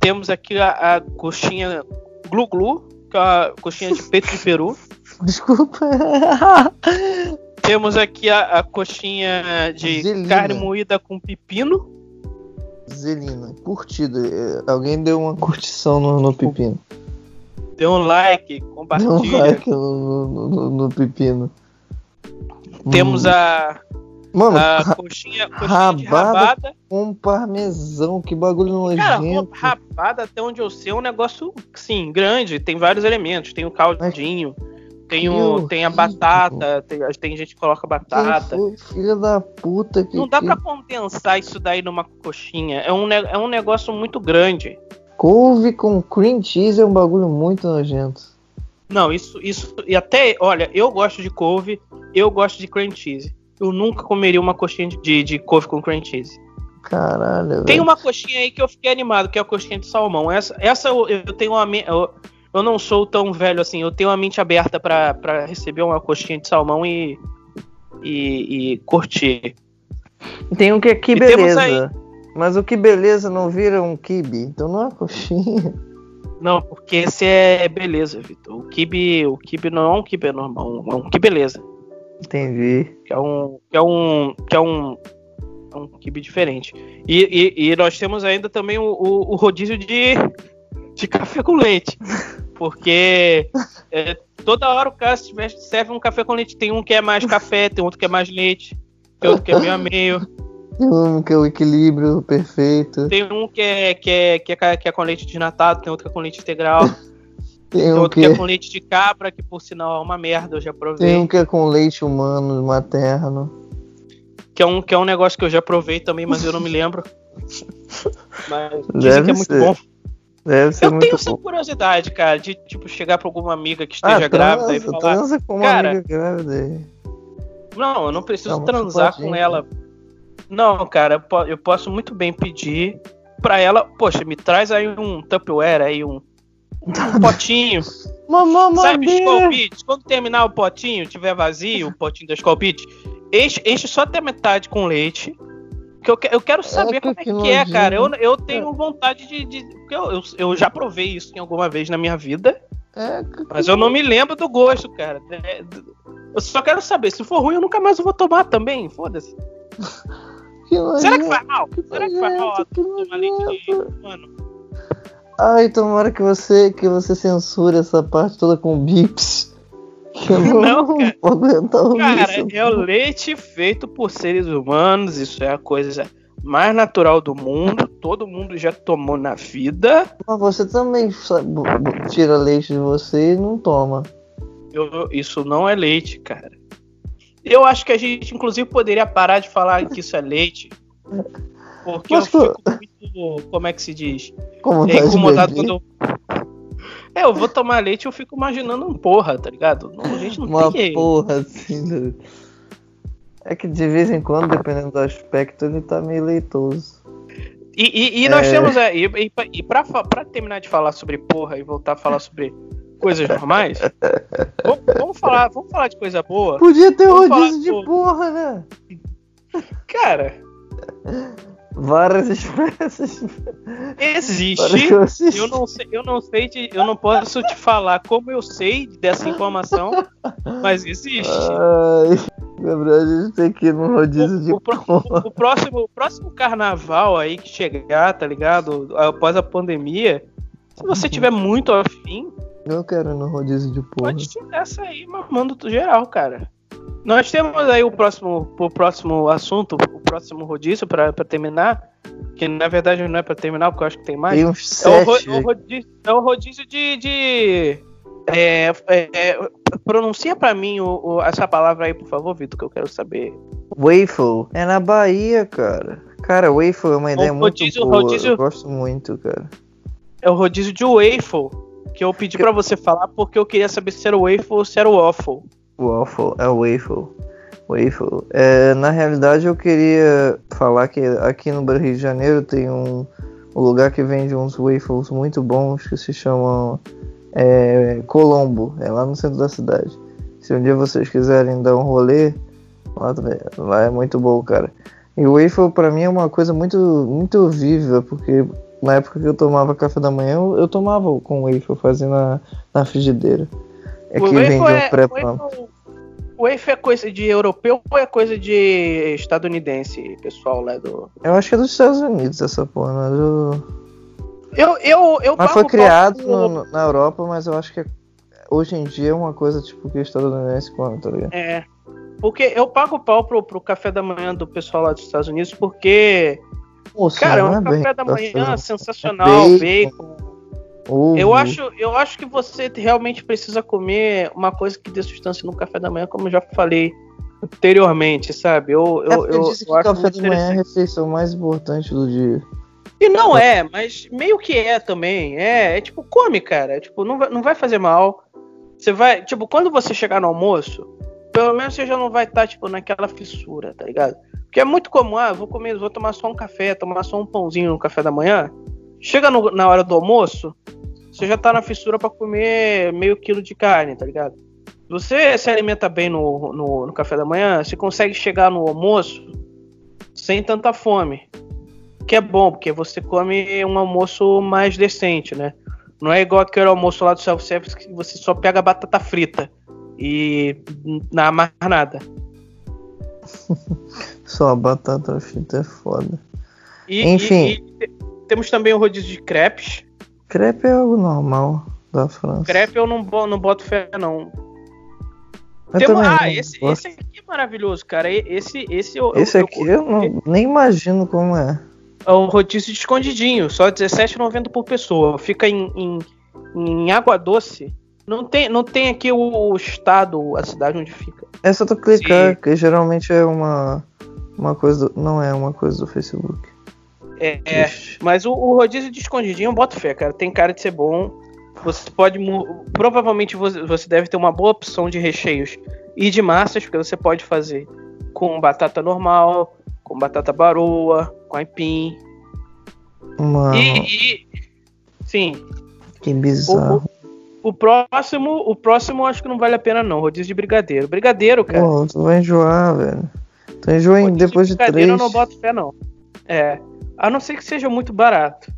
Temos aqui a, a coxinha glu-glu, que é a coxinha de peito de peru. [LAUGHS] Desculpa. [LAUGHS] Temos aqui a, a coxinha de Zelina. carne moída com pepino. Zelina, curtida. É, Alguém deu uma curtição no, no pepino. Dê um like, Deu um compartilha. like no, no, no- no pepino. Temos Hum. a, Mano, a ra- coxinha, coxinha rabada rabada. com parmesão, que bagulho Cara, nojento. rabada, até onde eu sei, é um negócio, sim, grande. Tem vários elementos. Tem o caldinho, tem, o, tem a batata, tem, tem gente que coloca batata. foi filha da puta que. Não dá que- pra condensar isso daí numa coxinha. É um, é um negócio muito grande. Couve com cream cheese é um bagulho muito nojento. Não, isso, isso. E até, olha, eu gosto de couve, eu gosto de cream cheese. Eu nunca comeria uma coxinha de, de couve com cream cheese. Caralho, Tem uma coxinha aí que eu fiquei animado, que é a coxinha de salmão. Essa, essa eu, eu tenho uma. eu- eu não sou tão velho assim. Eu tenho a mente aberta pra pra receber uma coxinha de salmão e. e, e curtir. Tem um que é que beleza. Mas o que beleza não vira um kibe, então não é coxinha. Não, porque esse é beleza, Vitor. O kibe, o kibe não é um kibe normal, é um kibe beleza. Entendi. Que é um. Que é um. Que é um. é um kibe diferente. E, e, e nós temos ainda também o, o, o rodízio de, de café com leite. Porque é, toda hora o cara tiver- serve um café com leite. Tem um que é mais café, tem outro que é mais leite, tem outro que é meio a meio. Tem um que é o equilíbrio perfeito. Tem um que é, que é, que é, que é com leite desnatado, tem outro que é com leite integral. Tem um outro que, que é com leite de cabra, que por sinal é uma merda, eu já provei. tem um que é com leite humano, materno. Que é um, que é um negócio que eu já provei também, mas eu não me lembro. [LAUGHS] Mas dizem Deve que é muito ser. bom. Deve ser Eu muito tenho essa bom. curiosidade, cara, de tipo chegar pra alguma amiga que esteja Ah, grávida e falar. transa com uma cara, amiga grávida. Não, eu não preciso transar com ela. Não, cara, eu posso muito bem pedir pra ela, poxa, me traz aí um Tupperware aí, um, um potinho. Mamãe, Sabe, Beats? Quando terminar o potinho, tiver vazio, o potinho da Beats, enche, enche só até metade com leite. Que eu, que- eu quero saber como é que que é, cara. Eu, eu tenho vontade de. de eu, eu, eu já provei isso em alguma vez na minha vida, É, mas eu não me lembro do gosto, cara. É, Eu só quero saber, se for ruim, eu nunca mais vou tomar também. Foda-se. [LAUGHS] Será que faz mal? Será que faz mal nojento, que tomar leite de nojento. humano? Ai, tomara que você, que você censure essa parte toda com bips. Eu não, Não, cara. vou aguentar ouvir Cara, isso. é o leite feito por seres humanos, isso é a coisa mais natural do mundo, todo mundo já tomou na vida. Mas você também tira leite de você e não toma. Eu- isso não é leite, cara. Eu acho que a gente, inclusive, poderia parar de falar que isso é leite. [LAUGHS] Porque Mas, eu fico muito. Como é que se diz? Como É incomodado quando eu. É, eu vou tomar leite e eu fico imaginando um porra, tá ligado? Não, a gente não Uma tem porra assim. né? É que de vez em quando, dependendo do aspecto, ele tá meio leitoso. E, e- e nós É. temos. é, E, e, pra, pra terminar de falar sobre porra e voltar a falar sobre coisas normais, [LAUGHS] vamos, vamos falar, vamos falar de coisa boa. Podia ter Vamos falar rodízio de porra, né? Cara, Várias espécies. existe. Várias Eu não sei, eu não sei de, eu não posso te falar como eu sei dessa informação, mas existe. Ai, a gente tem que ir no rodízio de O, pro- porra. o- o próximo, o próximo carnaval aí que chegar, tá ligado? Após a pandemia, se você tiver muito afim, Eu quero ir no rodízio de porra. pode tirar essa aí mamando do geral, cara. Nós temos aí o próximo, o próximo assunto, o próximo rodízio pra, pra terminar, que na verdade não é pra terminar, porque eu acho que tem mais. Tem uns É sete. é o rodízio, é o rodízio de. de é, é, é, pronuncia pra mim o- o- essa palavra aí, por favor, Vitor, que eu quero saber. Waffle. É na Bahia, cara. Cara, waffle é uma ideia muito rodízio- boa. rodízio- Eu gosto muito, cara. É o rodízio de waffle, que eu pedi pra você falar porque eu queria saber se era o waffle ou se era o waffle. Waffle, é waffle. Waffle. É, na realidade, eu queria falar que aqui no Rio de Janeiro tem um, um lugar que vende uns waffles muito bons que se chamam é, Colombo. É lá no centro da cidade. Se um dia vocês quiserem dar um rolê, lá, também- lá é muito bom, cara. E o waffle pra mim é uma coisa muito, muito viva, porque na época que eu tomava café da manhã, eu, eu tomava com waffle, fazia na, na frigideira. É que vende um é, pré-pronto. Waffle é coisa de europeu ou é coisa de estadunidense, pessoal lá do. Eu acho que é dos Estados Unidos essa porra, mas eu... Eu, eu, eu Mas foi criado no- no- na Europa, mas eu acho que é- hoje em dia é uma coisa tipo que estadunidense come, tá ligado? É. Porque eu pago pau pro, pro café da manhã do pessoal lá dos Estados Unidos, porque, Moça, cara, é um é bem café da café manhã da- sensacional, Bacon. bacon. Ovo. Eu acho, eu acho que você realmente precisa comer uma coisa que dê substância no café da manhã, como eu já falei anteriormente, sabe? Eu, É eu, porque eu, dizem que eu café da manhã é a refeição mais importante do dia. E não é, mas meio que é também. É, é tipo, come, cara. Tipo, não vai, não vai fazer mal. Você vai, tipo, quando você chegar no almoço, pelo menos você já não vai estar, tipo, naquela fissura, tá ligado? Porque é muito comum, ah, vou comer, vou tomar só um café, tomar só um pãozinho no café da manhã. Chega no- na hora do almoço, você já tá na fissura pra comer meio quilo de carne, tá ligado? Você se alimenta bem no, no, no café da manhã, você consegue chegar no almoço sem tanta fome. Que é bom, porque você come um almoço mais decente, né? Não é igual aquele almoço lá do self-service que você só pega batata frita e não mais nada. [LAUGHS] Só batata frita é foda. E, Enfim. e- e te- temos também o rodízio de crepes. Crepe é algo normal da França. Crepe eu não, não boto fé, não. Eu também ah, esse, esse aqui é maravilhoso, cara. Esse, esse, eu, Esse eu- aqui eu não, nem imagino como é. é o rodízio de escondidinho, só R$17,90 por pessoa. Fica em, em, em água doce. Não tem, não tem aqui o, o estado, a cidade onde fica. É só tu clicar, Sim. que geralmente é uma, uma coisa do, Não é uma coisa do Facebook. É, é, mas o, o rodízio de escondidinho eu boto fé, cara. Tem cara de ser bom. Você pode. Provavelmente você deve ter uma boa opção de recheios e de massas, porque você pode fazer com batata normal, com batata baroa, com aipim. Mano, E, e- sim, que bizarro. o próximo, o próximo acho que não vale a pena não, rodízio de brigadeiro. Brigadeiro, cara. Pô, tu vai enjoar, velho. Tu enjoa depois de brigadeiro três. eu não boto fé não. É, a não ser que seja muito barato.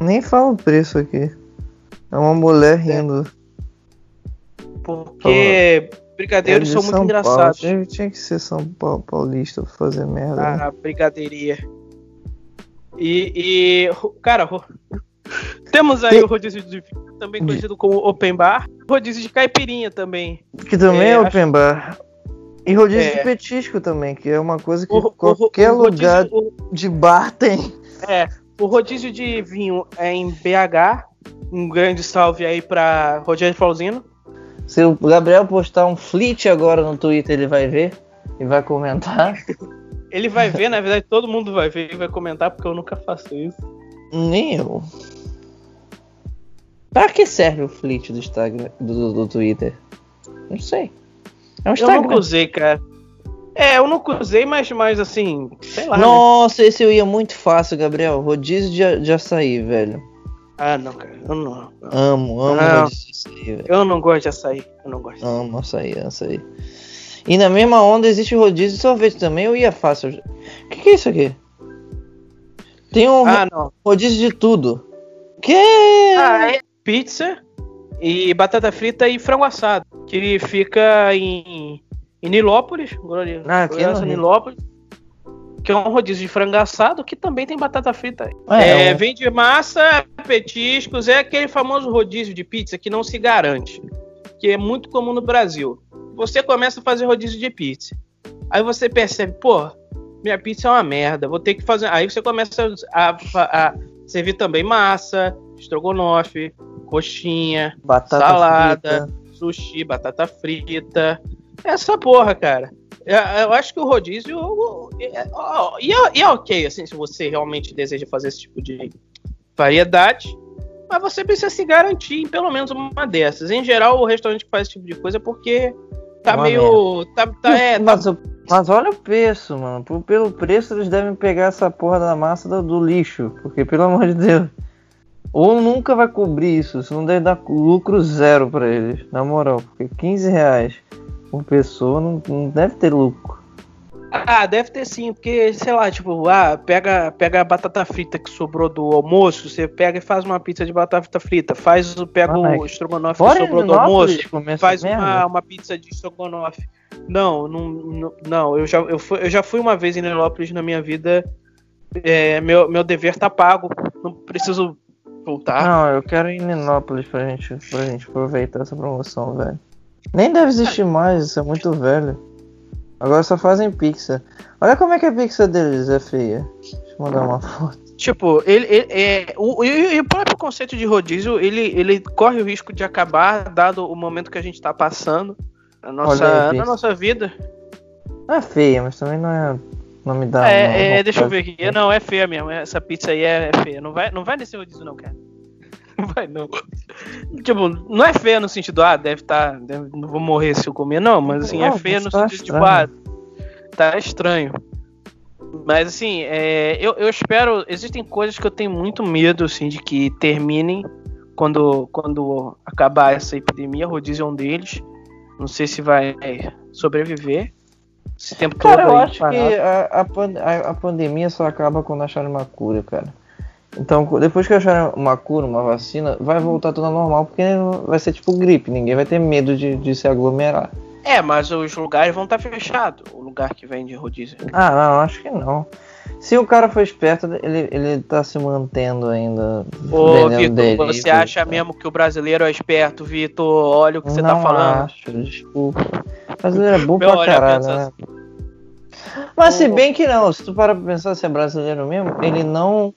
Nem fala o preço aqui. É uma mulher rindo. Porque brigadeiros É são muito engraçados. Tinha, tinha que ser São Paulo, paulista pra fazer merda. né? a brigadeiria. E, e, cara, temos aí Tem- o rodízio de vinho, também conhecido como open bar, rodízio de caipirinha também. Que também é, É, open bar. E rodízio É. de petisco também, que é uma coisa que O, o qualquer o rodízio- lugar o- de bar tem. é, o rodízio de vinho é em BH. Um grande salve aí pra Rogério Flauzino. Se o Gabriel postar um flit agora no Twitter, ele vai ver e vai comentar. [LAUGHS] Ele vai ver, na verdade, todo mundo vai ver e vai comentar, porque eu nunca faço isso. Nem eu. Pra que serve o flit do Instagram, do- do Twitter? Não sei. É um Eu Instagram. nunca usei, cara. É, eu nunca usei, mas, mas assim, sei lá. né? Nossa, esse eu ia muito fácil, Gabriel. Rodízio de, de açaí, velho. Ah, não, cara. Eu não. Amo, amo Não. rodízio de açaí, velho. Eu não gosto de açaí. Eu não gosto. Amo açaí, açaí. E na mesma onda existe rodízio de sorvete também, eu ia fácil. O que, que é isso aqui? Tem um Ah, não. rodízio de tudo. Que? Ah, é pizza e batata frita e frango assado. Que fica em, em Nilópolis. glori- Ah, no Rio. Nilópolis. Que é um rodízio de frango assado que também tem batata frita. É, É, um- Vende massa, petiscos, é aquele famoso rodízio de pizza que não se garante. Que é muito comum no Brasil. Você começa a fazer rodízio de pizza. Aí você percebe, pô, minha pizza é uma merda, vou ter que fazer. Aí você começa a, a- a servir também massa, estrogonofe, coxinha, batata salada, frita. sushi, batata frita. Essa porra, cara. Eu, acho que o rodízio. é- E é, ok, assim, se você realmente deseja fazer esse tipo de variedade. Mas você precisa se garantir em pelo menos uma dessas. Em geral, o restaurante que faz esse tipo de coisa é porque tá Uma meio. Tá, tá, é, tá mas, o- mas olha o preço, mano. Pelo preço eles devem pegar essa porra da massa do, do lixo. Porque, pelo amor de Deus. Ou nunca vai cobrir isso. Isso não deve dar lucro zero pra eles. Na moral. Porque 15 reais por pessoa não, não deve ter lucro. Ah, deve ter sim, porque, sei lá, tipo, ah, pega, pega a batata frita que sobrou do almoço, você pega e faz uma pizza de batata frita, faz, pega Ah, o mas- estrogonofe que sobrou do almoço, faz uma, uma pizza de estrogonofe. Não, não, não, eu, já, eu, fui, eu já fui uma vez em Nilópolis na minha vida, é, meu, meu dever tá pago, não preciso voltar. Não, eu quero ir em Ninópolis pra gente, pra gente aproveitar essa promoção, velho. Nem deve existir mais, isso é muito velho. Agora só fazem pizza. Olha como é que a pizza deles é feia. Deixa eu mandar uma foto. Tipo, ele, ele- é, o, e, o próprio conceito de rodízio, ele, ele corre o risco de acabar, dado o momento que a gente tá passando na nossa, aí, na nossa vida. Não é feia, mas também não é. Não me dá. é, é, deixa eu ver aqui. Não, é feia mesmo. Essa pizza aí é, é feia. Não vai, não vai nesse rodízio, não, cara. [LAUGHS] Não vai, não. Tipo, não é feia no sentido, ah, deve estar. não vou morrer se eu comer, não, mas assim, é Não, feia mas no tá sentido, tipo, ah, tá estranho. Mas assim, é, eu, eu espero. Existem coisas que eu tenho muito medo, assim, de que terminem quando, quando acabar essa epidemia, rodízio é um deles. Não sei se vai sobreviver. Esse tempo todo Cara, eu acho parado. que a, a, pan- a- pandemia só acaba quando acharem uma cura, cara. Então, depois que acharem uma cura, uma vacina, vai voltar tudo ao normal, porque vai ser tipo gripe, ninguém vai ter medo de, de se aglomerar. É, mas os lugares vão estar fechados. O lugar que vende rodízio. Ah, não, acho que não. Se o cara for esperto, ele, ele tá se mantendo ainda. Ô, Vitor, você acha tá? mesmo que o brasileiro é esperto, Vitor? Olha o que você não tá falando. acho, desculpa. Brasileiro é bom Meu, pra caralho, né? Mas se bem que não, se tu parar pra pensar se é brasileiro mesmo, ele não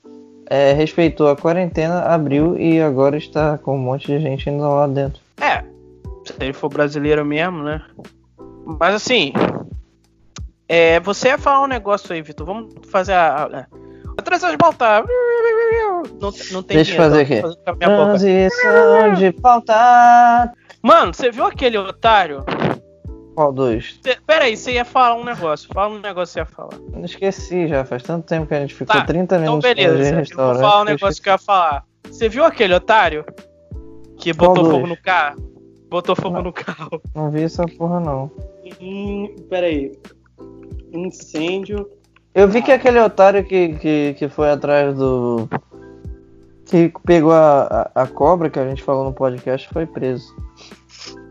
é, respeitou a quarentena, abriu e agora está com um monte de gente indo lá dentro. É, se ele for brasileiro mesmo, né? Mas assim, é, você ia falar um negócio aí, Vitor. Vamos fazer a. a, transição de pauta. Não, não tem Deixa eu fazer aqui. Transição de pauta. Mano, você viu aquele otário? Qual dois? Cê, pera aí, você ia falar um negócio. Fala um negócio que você ia falar. Não esqueci já, faz tanto tempo que a gente ficou Tá, 30 Então, minutos beleza. falando de Eu vou falar um negócio que eu ia falar. Você viu aquele otário? Que Qual botou dois? fogo no carro? Botou fogo no carro. Não vi essa porra não. Hum, pera aí. Incêndio. Eu vi que aquele otário que, que, que foi atrás do. Que pegou a, a, a cobra que a gente falou no podcast foi preso.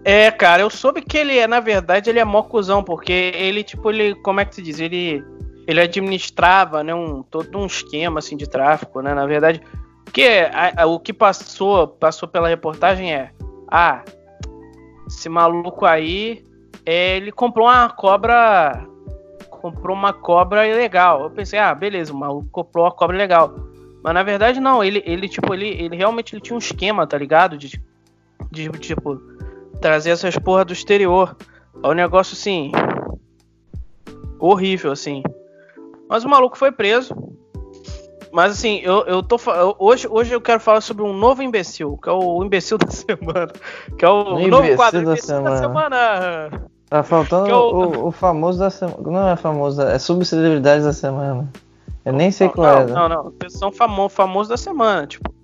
É, cara, eu soube que ele é, na verdade, ele é mó cuzão, porque ele, tipo, ele, como é que se diz? Ele, ele administrava, né, um, todo um esquema, assim, de tráfico, né, na verdade. Porque a- a- o que passou, passou pela reportagem é, ah, esse maluco aí, é, ele comprou uma cobra, comprou uma cobra ilegal. Eu pensei, ah, beleza, o maluco comprou uma cobra legal. Mas na verdade não, ele, ele tipo, ele, ele realmente ele tinha um esquema, tá ligado? De, de, tipo, trazer essas porra do exterior. É um negócio assim. Horrível, assim. Mas o maluco foi preso. Mas assim, eu, eu tô hoje, hoje eu quero falar sobre um novo imbecil, que é o imbecil da [LAUGHS] semana. Que é o, O novo quadro da imbecil da semana. Tá faltando eu- o, o famoso da semana. Não é famoso, é subcelebridade da semana. Eu nem sei qual não, é. né? Não, não, são famoso, famoso da semana, tipo.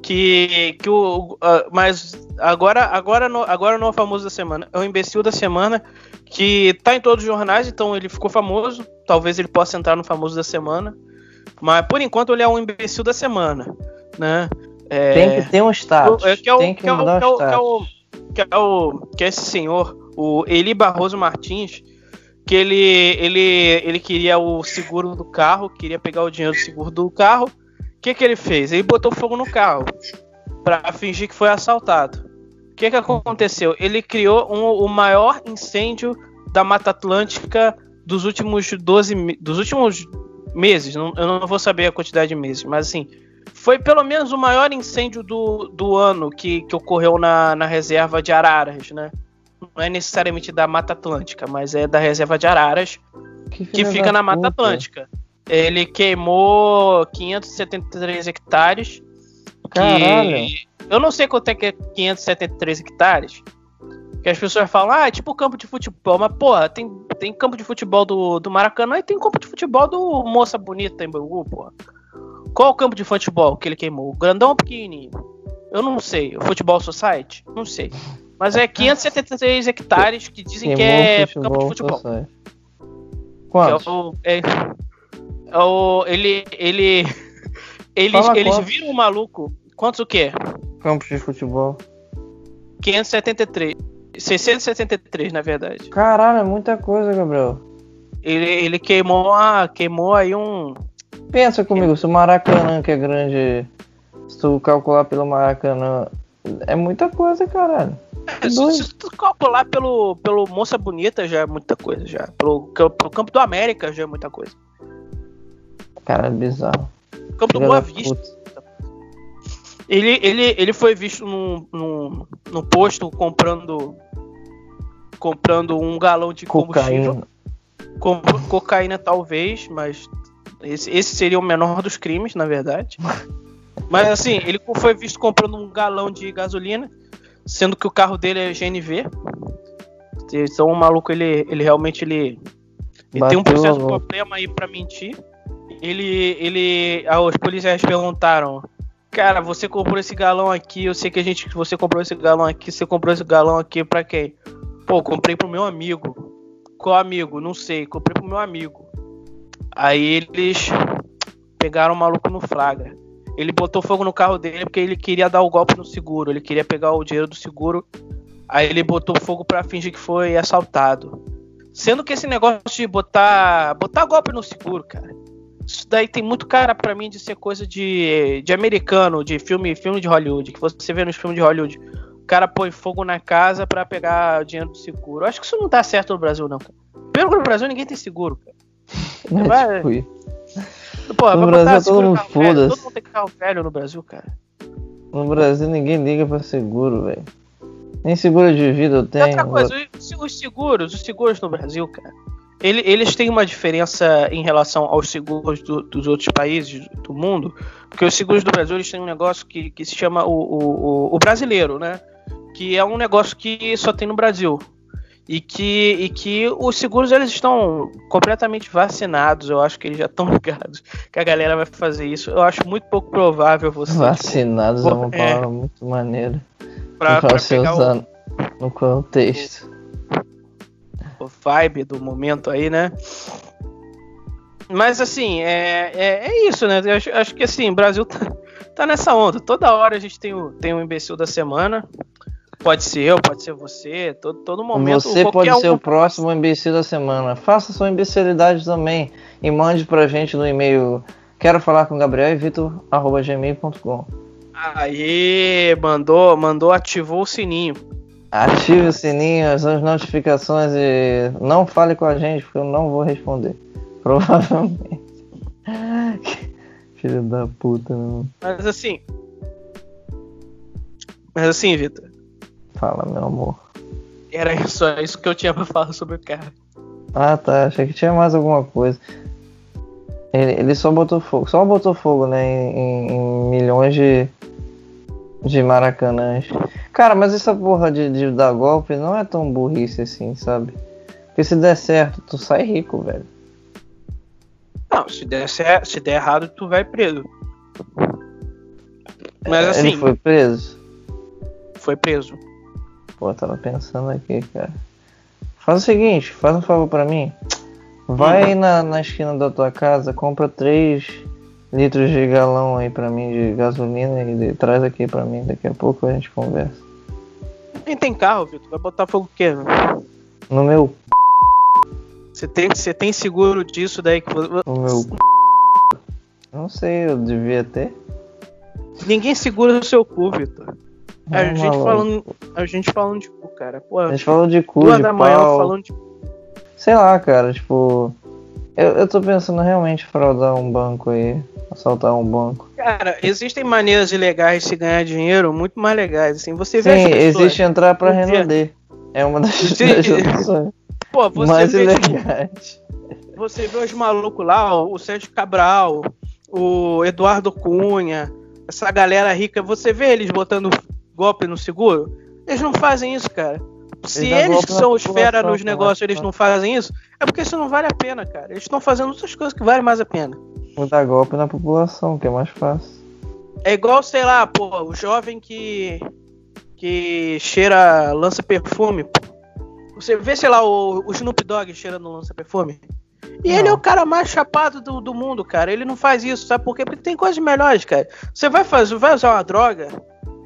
Que, que o. ah, mas agora, agora, no, agora não é o famoso da semana, é o imbecil da semana, que tá em todos os jornais, então ele ficou famoso. Talvez ele possa entrar no famoso da semana. Mas por enquanto ele é um imbecil da semana, né? É, Tem que ter um status. é que é o- Tem que, que é mudar é o que é o- status. que é o que é esse senhor, o Eli Barroso Martins, que ele ele ele queria o seguro do carro, queria pegar o dinheiro do seguro do carro. O que que ele fez? Ele botou fogo no carro para fingir que foi assaltado. O que que aconteceu? Ele criou um- o maior incêndio da Mata Atlântica dos últimos 12 me- dos últimos meses. Eu não vou saber a quantidade de meses, mas assim, foi pelo menos o maior incêndio do, do ano que, que ocorreu na, na reserva de Araras, né? Não é necessariamente da Mata Atlântica, mas é da reserva de Araras, que filha fica na Mata puta. Atlântica. Ele queimou 573 hectares. Caralho. Que eu não sei quanto é que é 573 hectares. Que as pessoas falam, ah, é tipo campo de futebol. Mas, porra, tem, tem campo de futebol do, do Maracanã e tem campo de futebol do Moça Bonita em Bangu, porra. Qual o campo de futebol que ele queimou? O grandão ou pequenininho? Eu não sei. O Futebol Society? Não sei. Mas é 573 hectares que dizem que é campo de futebol. Que Quantos? é o, é, é o- ele, ele, [LAUGHS] eles, Fala eles quantos. viram o maluco. Quantos o quê? Campos de futebol. 573. 673, na verdade. Caralho, é muita coisa, Gabriel. Ele, ele queimou, a, queimou aí um. Pensa comigo, se o Maracanã, que é grande, se tu calcular pelo Maracanã, é muita coisa, caralho. Se, se tu calcular pelo, pelo Moça Bonita já é muita coisa. já Pelo, pelo Campo do América já é muita coisa. Cara, é bizarro. Campo do Filha Boa da Vista. puta. Ele, ele, ele foi visto num, num, num posto comprando comprando um galão de combustível. Cocaína. Com, cocaína talvez, mas esse, esse seria o menor dos crimes, na verdade. [LAUGHS] Mas assim, ele foi visto comprando um galão de gasolina, sendo que o carro dele é GNV. Então o maluco, ele, ele realmente ele, ele tem um processo de louco. problema aí pra mentir. Ele, ele, ah, os policiais perguntaram, Cara, você comprou esse galão aqui, eu sei que a gente. Você comprou esse galão aqui, você comprou esse galão aqui pra quem? Pô, comprei pro meu amigo. Qual amigo? Não sei, comprei pro meu amigo. Aí eles pegaram o maluco no flagra. Ele botou fogo no carro dele porque ele queria dar o golpe no seguro. Ele queria pegar o dinheiro do seguro. Aí ele botou fogo pra fingir que foi assaltado. Sendo que esse negócio de botar. botar golpe no seguro, cara. Isso daí tem muito cara pra mim de ser coisa de, de americano, de filme, filme de Hollywood, que você vê nos filmes de Hollywood. O cara põe fogo na casa pra pegar o dinheiro do seguro. Eu acho que isso não dá certo no Brasil, não, cara. Pelo que no Brasil ninguém tem seguro, cara. Vai- É, tipo, Porra, No vai Brasil, todo mundo foda-se. Todo mundo tem carro velho no Brasil, cara. no Brasil ninguém liga pra seguro, velho. Nem seguro de vida eu E tenho. outra coisa, os, os seguros, os seguros no Brasil, cara, ele- eles têm uma diferença em relação aos seguros do- dos outros países do mundo, porque os seguros do Brasil eles têm um negócio que, que se chama o, o, o- o brasileiro, né? Que é um negócio que só tem no Brasil. E que, e que os seguros eles estão completamente vacinados. Eu acho que eles já estão [LAUGHS] ligados que a galera vai fazer isso. Eu acho muito pouco provável você tipo, Vacinados é uma é. palavra muito maneira. pra, pra ser pegar o, no contexto. o vibe do momento aí, né? Mas assim, é, é, é isso, né? Eu acho, acho que assim, o Brasil tá, tá nessa onda. Toda hora a gente tem o, tem um imbecil da semana. Pode ser eu, pode ser você, todo, todo momento. Você pode ser um- o próximo imbecil da semana. Faça sua imbecilidade também e mande pra gente no e-mail quero falar com Gabriel e Vitor arroba gmail.com. Aí, mandou, mandou, ativou o sininho. Ative o sininho, as notificações e não fale com a gente porque eu não vou responder. [LAUGHS] Provavelmente. Filho da puta, meu. Mas assim. Mas assim, Vitor, Fala, meu amor. era só isso que eu tinha pra falar sobre o cara. Ah tá, achei que tinha mais alguma coisa. Ele, ele só botou fogo, só botou fogo, né, em, em- milhões de, de maracanãs. Cara, mas essa porra de, de dar golpe não é tão burrice assim, sabe? Porque se der certo, tu sai rico, velho. Não, se der, cer- se der errado, tu vai preso. Mas É, assim, Ele foi preso? foi preso. Pô, tava pensando aqui, cara. Faz o seguinte, faz um favor pra mim. Vai na, na esquina da tua casa, compra 3 litros de galão aí pra mim de gasolina e de- traz aqui pra mim. Daqui a pouco a gente conversa. Quem tem carro, Vitor, vai botar fogo o quê? No meu. Você tem, você tem seguro disso daí que No meu. Não sei, eu devia ter. ninguém segura o seu cu, Vitor. A gente maluco. falando, a gente falando de cu, cara. Pô, A gente falou de cu, duas da manhã pau. falando de Sei lá, cara, tipo. Eu, eu tô pensando realmente em fraudar um banco aí. Assaltar um banco. Cara, existem maneiras ilegais de se ganhar dinheiro muito mais legais. Assim, você vê Sim, pessoas- existe entrar pra Renaudet. É uma das, Sim. das opções [LAUGHS] Pô, você mais vê, tipo, ilegais. você vê os malucos lá, ó, o Sérgio Cabral, o Eduardo Cunha, essa galera rica, você vê eles botando golpe no seguro? Eles não fazem isso, cara. Se Eles eles que são os fera nos cara. negócios, eles não fazem isso, é porque isso não vale a pena, cara. Eles estão fazendo outras coisas que valem mais a pena. Vou dar golpe na população, que é mais fácil. É igual, sei lá, pô, o jovem que. que cheira lança perfume. Você vê, sei lá, o, o Snoop Dogg cheirando lança perfume. E ele é o cara mais chapado do, do mundo, cara. Ele não faz isso, sabe por quê? Porque tem coisas melhores, cara. Você vai fazer, vai usar uma droga,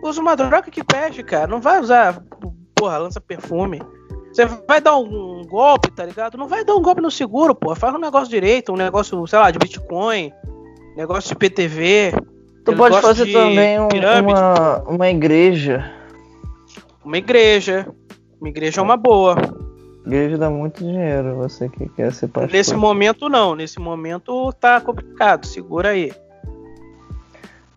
usa uma droga que pede, cara. Não vai usar, porra, lança perfume. Você vai dar um, golpe, tá ligado? Não vai dar um golpe no seguro, porra. Faz um negócio direito, um negócio, sei lá, de Bitcoin, negócio de PTV. Tu pode fazer também um- uma, uma igreja. Uma igreja. Uma igreja é uma boa. Igreja dá muito dinheiro, você que quer ser pastor. Nesse momento, não. Nesse momento tá complicado. Segura aí.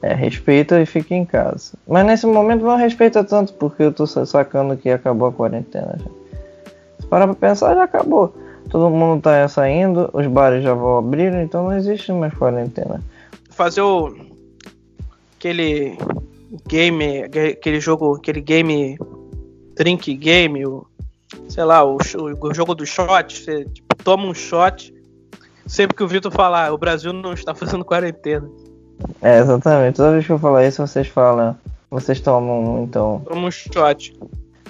É, respeita e fica em casa. Mas nesse momento não respeita tanto, porque eu tô sa- sacando que acabou a quarentena já. Se parar pra pensar, já acabou. Todo mundo tá saindo, os bares já vão abrir, então não existe mais quarentena. Fazer o. Aquele. Game. Aquele jogo. Aquele game. Drink game. O, sei lá, o, o jogo do shot. Você tipo, toma um shot. Sempre que o Vitor falar, o Brasil não está fazendo quarentena. É, exatamente. Toda vez que eu falar isso, vocês falam. Vocês tomam, então. Toma um shot.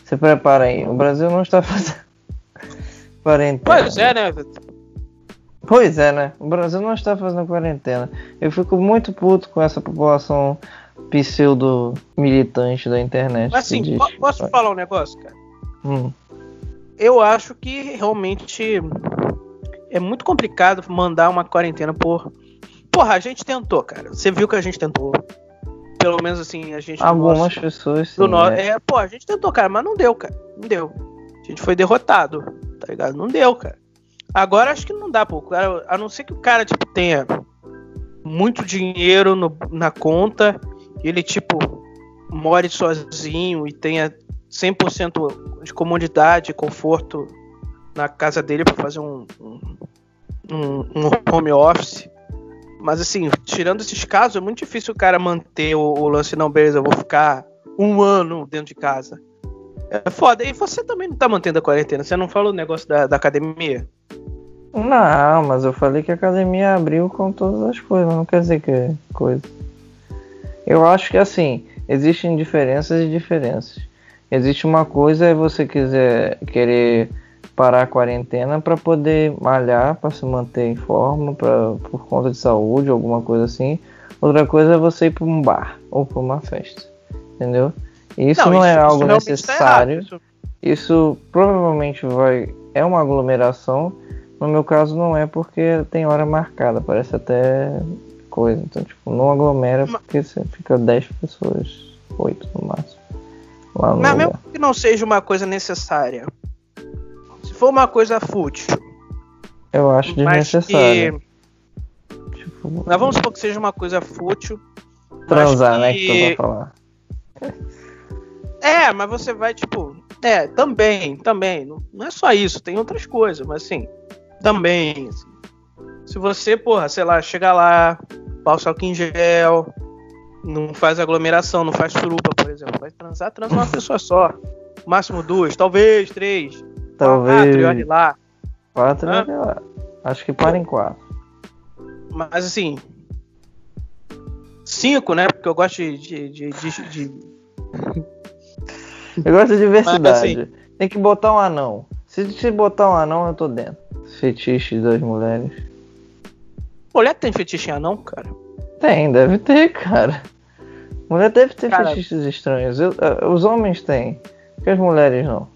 Se prepara aí. O Brasil não está [LAUGHS] fazendo. quarentena. Pois é, né? Pois é, né? O Brasil não está fazendo quarentena. Eu fico muito puto com essa população pseudo-militante da internet. Mas assim, po- posso falar um negócio, cara? Hum. Eu acho que realmente é muito complicado mandar uma quarentena por. Porra, a gente tentou, cara. Você viu que a gente tentou. Pelo menos assim, a gente. Algumas nosso- pessoas sim, do no... né? É, pô, a gente tentou, cara, mas não deu, cara. Não deu. A gente foi derrotado, tá ligado? Não deu, cara. Agora acho que não dá, pô. Cara, a não ser que o cara, tipo, tenha muito dinheiro no- na conta, e ele, tipo, more sozinho e tenha 100% de comodidade e conforto na casa dele pra fazer um, um- um home office. Mas assim, tirando esses casos, é muito difícil o cara manter o, o lance, não, beleza, eu vou ficar um ano dentro de casa. É foda. E você também não tá mantendo a quarentena. Você não falou o negócio da, da academia? Não, mas eu falei que a academia abriu com todas as coisas, não quer dizer que é coisa. Eu acho que assim, existem diferenças e diferenças. Existe uma coisa é você quiser querer parar a quarentena para poder malhar, para se manter em forma, pra, por conta de saúde, alguma coisa assim. Outra coisa é você ir para um bar ou para uma festa, entendeu? E isso não, é algo tá necessário. errado. Isso- Isso provavelmente vai é uma aglomeração. No meu caso não é porque tem hora marcada, parece até coisa. Então, tipo, não aglomera porque você fica 10 pessoas, 8 no máximo. Lá no Mas lugar. mesmo que não seja uma coisa necessária, for uma coisa fútil, Eu acho desnecessário. que. Tipo, Mas vamos supor que seja uma coisa fútil. transar, né? que- Que tu vai falar. É, mas você vai, tipo. É, também, também. Não, não é só isso, tem outras coisas, mas assim, também. assim. se você, porra, sei lá, chega lá, passa álcool em gel, não faz aglomeração, não faz suruba, por exemplo. Vai transar, transa uma pessoa só. Máximo duas, talvez três. Talvez. Quatro, e lá. Quatro, olha lá. Acho que para em quatro. Mas assim. Cinco, né? Porque eu gosto de. de, de, de- Eu gosto de diversidade. Mas, Tem que botar um anão. Se se botar um anão, eu tô dentro. Fetiche das mulheres. Mulher tem fetiche em anão, cara? Tem, deve ter, cara. Mulher deve ter Cara- fetiches estranhos. Eu- eh, os homens têm, porque as mulheres não.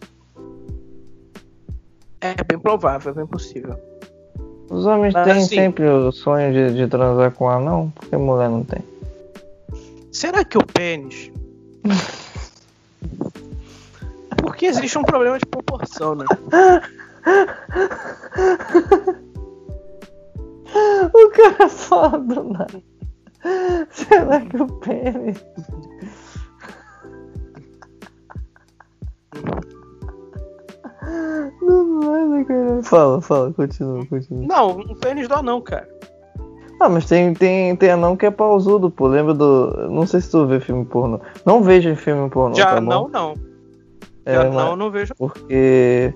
É bem provável, é bem possível. Os homens Mas, têm assim- sempre o sonho de, de transar com anão, porque mulher não tem. Será que o pênis. [LAUGHS] Porque existe um problema de proporção, né? O cara fala do nada. Será que o pênis. [LAUGHS] Não nada, cara. Fala, fala, continua, continua. Não, um pênis do anão, cara. Ah, mas tem, tem, tem anão que é pausudo, pô. Lembra do. Não sei se tu vê filme pornô. Não vejo filme pornô, Já tá não, não. É, Já não, não vejo. Porque.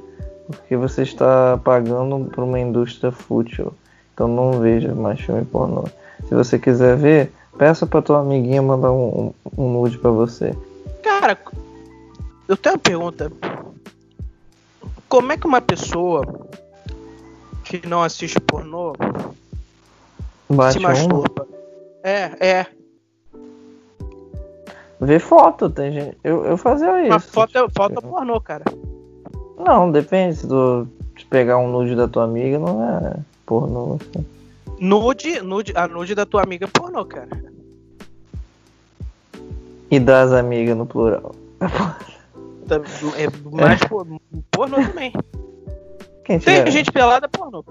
Porque você está pagando pra uma indústria fútil. Então não veja mais filme pornô. Se você quiser ver, peça pra tua amiguinha mandar um, um, um nude pra você. Cara, eu tenho uma pergunta. Como é que uma pessoa que não assiste pornô Bate se um, masturba? É, é. vê foto, tem gente. Eu, eu fazia isso. Uma foto, é- foto é pornô, cara. Não, depende se tu pegar um nude da tua amiga, não é pornô. Assim. Nude, nude, a nude da tua amiga é pornô, cara. E das amigas no plural. [LAUGHS] É mais por- pornô também. Quem Tem gente pelada é pornô.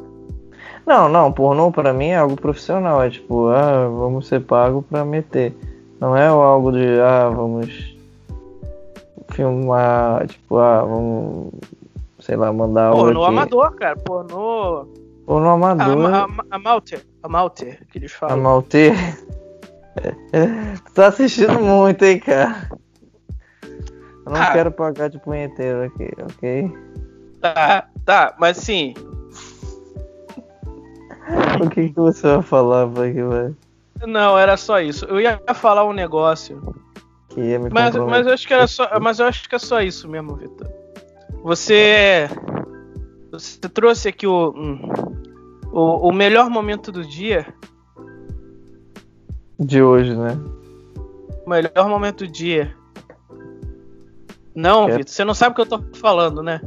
Não, não, pornô pra mim é algo profissional, é tipo, ah, vamos ser pago pra meter. Não é algo de, ah, vamos filmar, tipo, ah, vamos, sei lá, mandar algo Pornô aqui. amador, cara. Pornô. Pornô A, amador, a, a, Malter. A Malter, que eles a falam. Malte. [LAUGHS] tu tá assistindo muito, hein, cara. Eu não Ah. quero pagar de punheteiro aqui, ok? Tá, tá, mas assim. O que, que você vai falar, que vai? Não, era só isso. Eu ia falar um negócio. Que ia me Mas, mas eu acho que era só. Mas eu acho que é só isso mesmo, Vitor. Você. Você trouxe aqui o, hum, o. O melhor momento do dia. De hoje, né? O melhor momento do dia. Não, É. Vitor, você não sabe o que eu tô falando, né?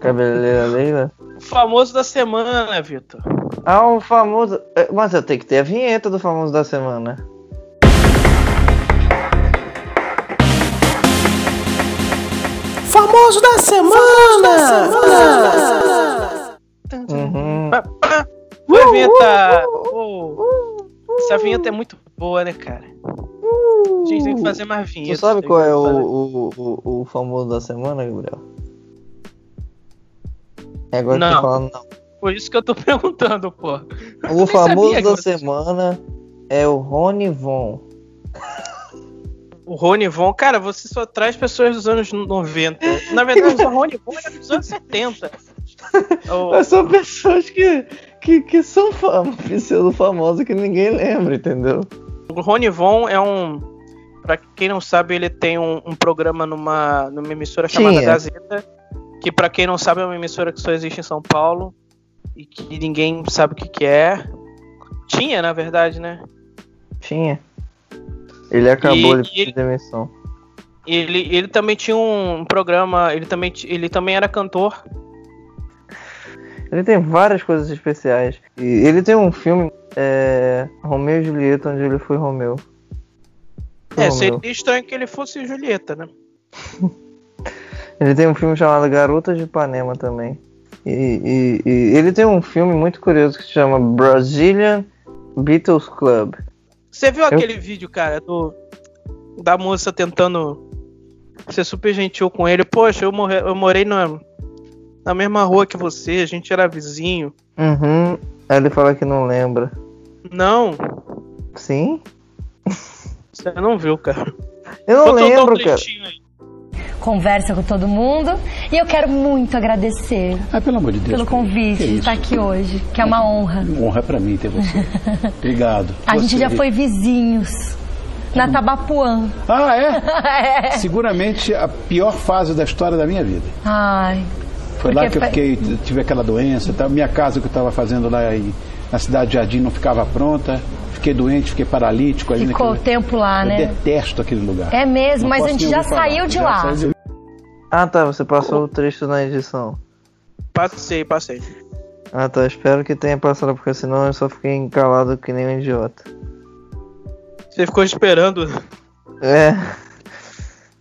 Cabeleira Leila. O famoso da semana, Vitor. Ah, o famoso. é, Mas eu tenho que ter a vinheta do famoso da semana. Famoso da semana! Uhum. Oi, vinheta! Essa vinheta é muito boa, né, cara? A gente tem que fazer mais Tu vinhetas. sabe qual é o, o, o, o famoso da semana, Gabriel? É agora que eu Não. tô falando, não. Por isso que eu tô [LAUGHS] perguntando, pô. O famoso da semana é o Rony Von. O Rony Von, cara, você só traz pessoas dos anos 90. Na verdade, o Rony Von era dos anos 70. O- [LAUGHS] Mas são pessoas que, que, que são fam [LAUGHS] pseudo famosos que ninguém lembra, entendeu? O Rony Von é um. Pra quem não sabe, ele tem um, um programa numa, numa emissora chamada Tinha. Gazeta. Que pra quem não sabe é uma emissora que só existe em São Paulo. E que ninguém sabe o que, que é. Tinha, na verdade, né? Tinha. Ele acabou E- de ele- demissão. Ele, ele também tinha um programa. Ele também, ele também era cantor. Ele tem várias coisas especiais. E ele tem um filme, é, Romeu e Julieta, onde ele foi Romeu. Foi É, Romeu. seria estranho que ele fosse Julieta, né? [LAUGHS] Ele tem um filme chamado Garotas de Ipanema também. E, e- e ele tem um filme muito curioso que se chama Brazilian Beatles Club. Você viu aquele vídeo, cara, do da moça tentando ser super gentil com ele? Poxa, eu, morre, eu morei na, na mesma rua que você, a gente era vizinho. Uhum. Aí ele fala que não lembra. Não, Sim? você não viu, cara. Eu não Vou soltar um lembro, cara. aí. conversa com todo mundo. E eu quero muito agradecer Ah, pelo amor de Deus. pelo convite Que de estar aqui hoje, que é uma honra. Honra pra mim ter você. [LAUGHS] Obrigado. A gente Você- já foi vizinhos na Tabapuã. Ah, é? [LAUGHS] É. Seguramente a pior fase da história da minha vida. Ai. Foi lá que eu fiquei, tive aquela doença, tá? minha casa que eu estava fazendo lá em- na cidade de Jardim não ficava pronta, fiquei doente, fiquei paralítico ali Ficou o naquele- tempo lá, Eu né? detesto aquele lugar. É mesmo, Não mas a gente já saiu de Já lá. saí de- Ah tá, você passou o trecho na edição. Passei, passei. Ah tá, espero que tenha passado, porque senão eu só fiquei encalado que nem um idiota. Você ficou esperando. É.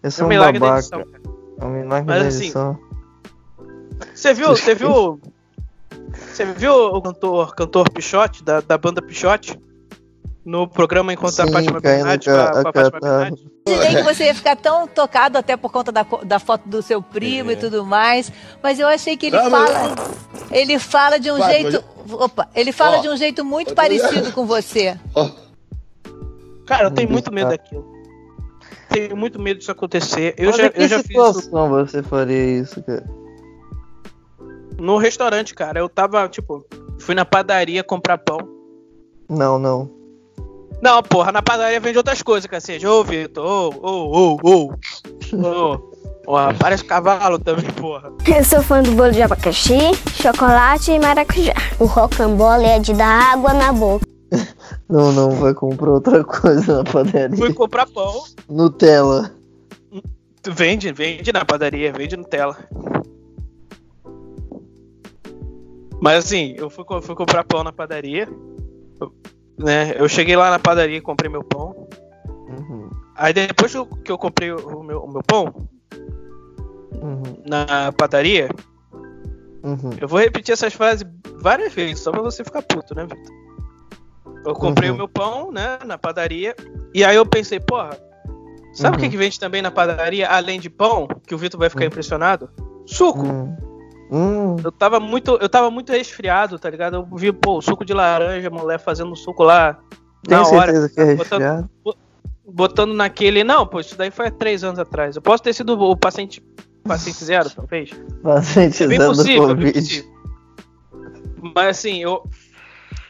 Eu É sou um um milagre da babaca. edição. cara. É um milagre Mas da assim, edição. Você viu, você viu. Você viu o cantor, cantor Pichote, da, da banda Pichote? No programa Enquanto a Sim, Fátima caindo Bernardi, com a, com a Fátima. Imaginei que você ia ficar tão tocado até por conta da, da foto do seu primo e tudo mais, mas eu achei que ele Ah, mas- fala, ele fala de um Vai, jeito, opa, ele fala Ó, de um jeito muito eu tô- parecido com você. Cara, eu tenho Meu muito medo Deus. daquilo. Tenho muito medo disso acontecer. Eu Mas já, que eu já fiz isso situação você faria isso, cara? No restaurante, cara. Eu tava, tipo, fui na padaria comprar pão. Não, não. Não, porra, na padaria vende outras coisas, cacete. Ô, Vitor, ô, ô, ô, ô. Ô, Porra, parece cavalo também, porra. Eu sou fã do bolo de abacaxi, chocolate e maracujá. O rocambole é de dar água na boca. [LAUGHS] Não, não, vai comprar outra coisa na padaria. Fui comprar pão. Nutella. Vende, vende na padaria, vende Nutella. Mas assim, eu fui, fui comprar pão na padaria. eu- Né, eu cheguei lá na padaria e comprei meu pão. Uhum, Aí depois que eu, que eu comprei o meu, o meu pão uhum, na padaria, uhum. eu vou repetir essas frases várias vezes, só pra você ficar puto, né, Vitor? Eu comprei Uhum. o meu pão, né, na padaria. E aí eu pensei, porra, sabe o que, Uhum. que vende também na padaria, além de pão, que o Vitor vai ficar impressionado? Suco! Hum. Eu tava muito, eu tava muito resfriado, tá ligado? Eu vi, pô, suco de laranja, mulher fazendo suco lá Tem na hora. que é botando, botando naquele. Não, pô, isso daí foi há três anos atrás. Eu posso ter sido o paciente, paciente zero, talvez. Paciente É bem zero possível, é bem Covid. possível. Mas assim, eu.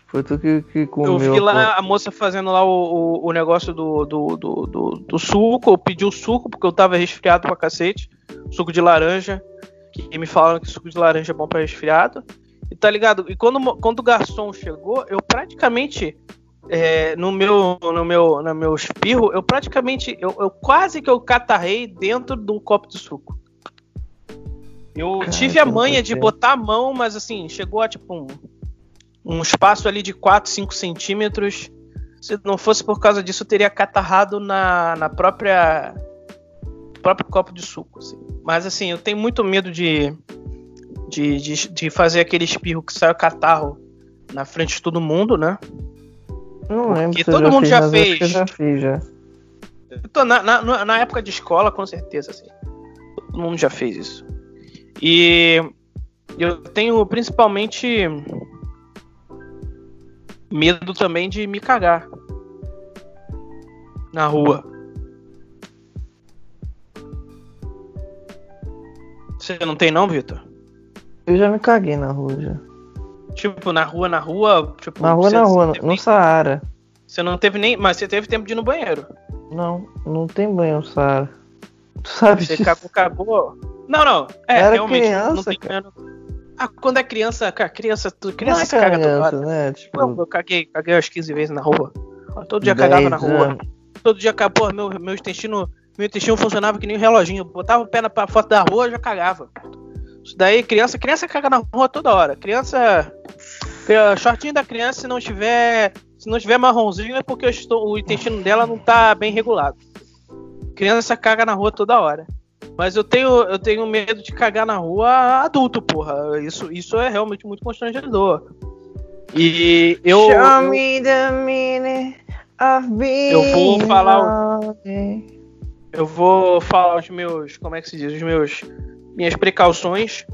Foi tu que, que comeu. Eu vi lá a moça fazendo lá o, o, o negócio do, do, do, do, do suco. Eu pedi o suco porque eu tava resfriado pra cacete. Suco de laranja. Que me falaram que suco de laranja é bom pra resfriado. E tá ligado? E quando, quando o garçom chegou, eu praticamente. é, no meu no meu no meu espirro, eu praticamente eu, eu quase que eu catarrei dentro de um copo de suco. Eu Cara, tive a manha de botar a mão, mas assim, chegou a tipo um, um espaço ali de 4, 5 centímetros. Se não fosse por causa disso, eu teria catarrado na, na própria no próprio copo de suco. assim. Mas assim, eu tenho muito medo de, de, de, de fazer aquele espirro que sai o catarro na frente de todo mundo, né? Não lembro Porque se eu todo já mundo fiz, já mas eu fez. já fiz, já. Na, na, na época de escola, com certeza, assim. Todo mundo já fez isso. E eu tenho principalmente medo também de me cagar na rua. Você não tem não, Vitor? Eu já me caguei na rua, já. Tipo, na rua, na rua, tipo, Na rua, você, na você rua, não no, nem- Saara. você não teve nem, mas você teve tempo de ir no banheiro. Não, não tem banho no Saara. Tu sabe Você disso? cagou, cagou. Não, não. É, Era realmente. criança, não tem banheiro. Ah, quando é criança, cara, criança, tu, criança Não se caga criança, né? Tipo, Eu, eu caguei, caguei umas 15 vezes na rua. Todo dia cagava na 10 rua. Todo dia, ca- porra, meu, meu intestino, meu intestino funcionava que nem um reloginho. Eu botava o pé na foto da rua, já cagava. Isso daí, criança, criança caga na rua toda hora. Criança, cri- shortinho da criança, se não tiver, se não tiver marronzinho é porque o esto- o intestino dela não tá bem regulado. Criança caga na rua toda hora. Mas eu tenho, eu tenho medo de cagar na rua adulto, porra. Isso, isso é realmente muito constrangedor. E eu. Show eu- me the meaning of being Eu vou falar o-. Eu vou falar os meus, como é que se diz, os meus minhas precauções.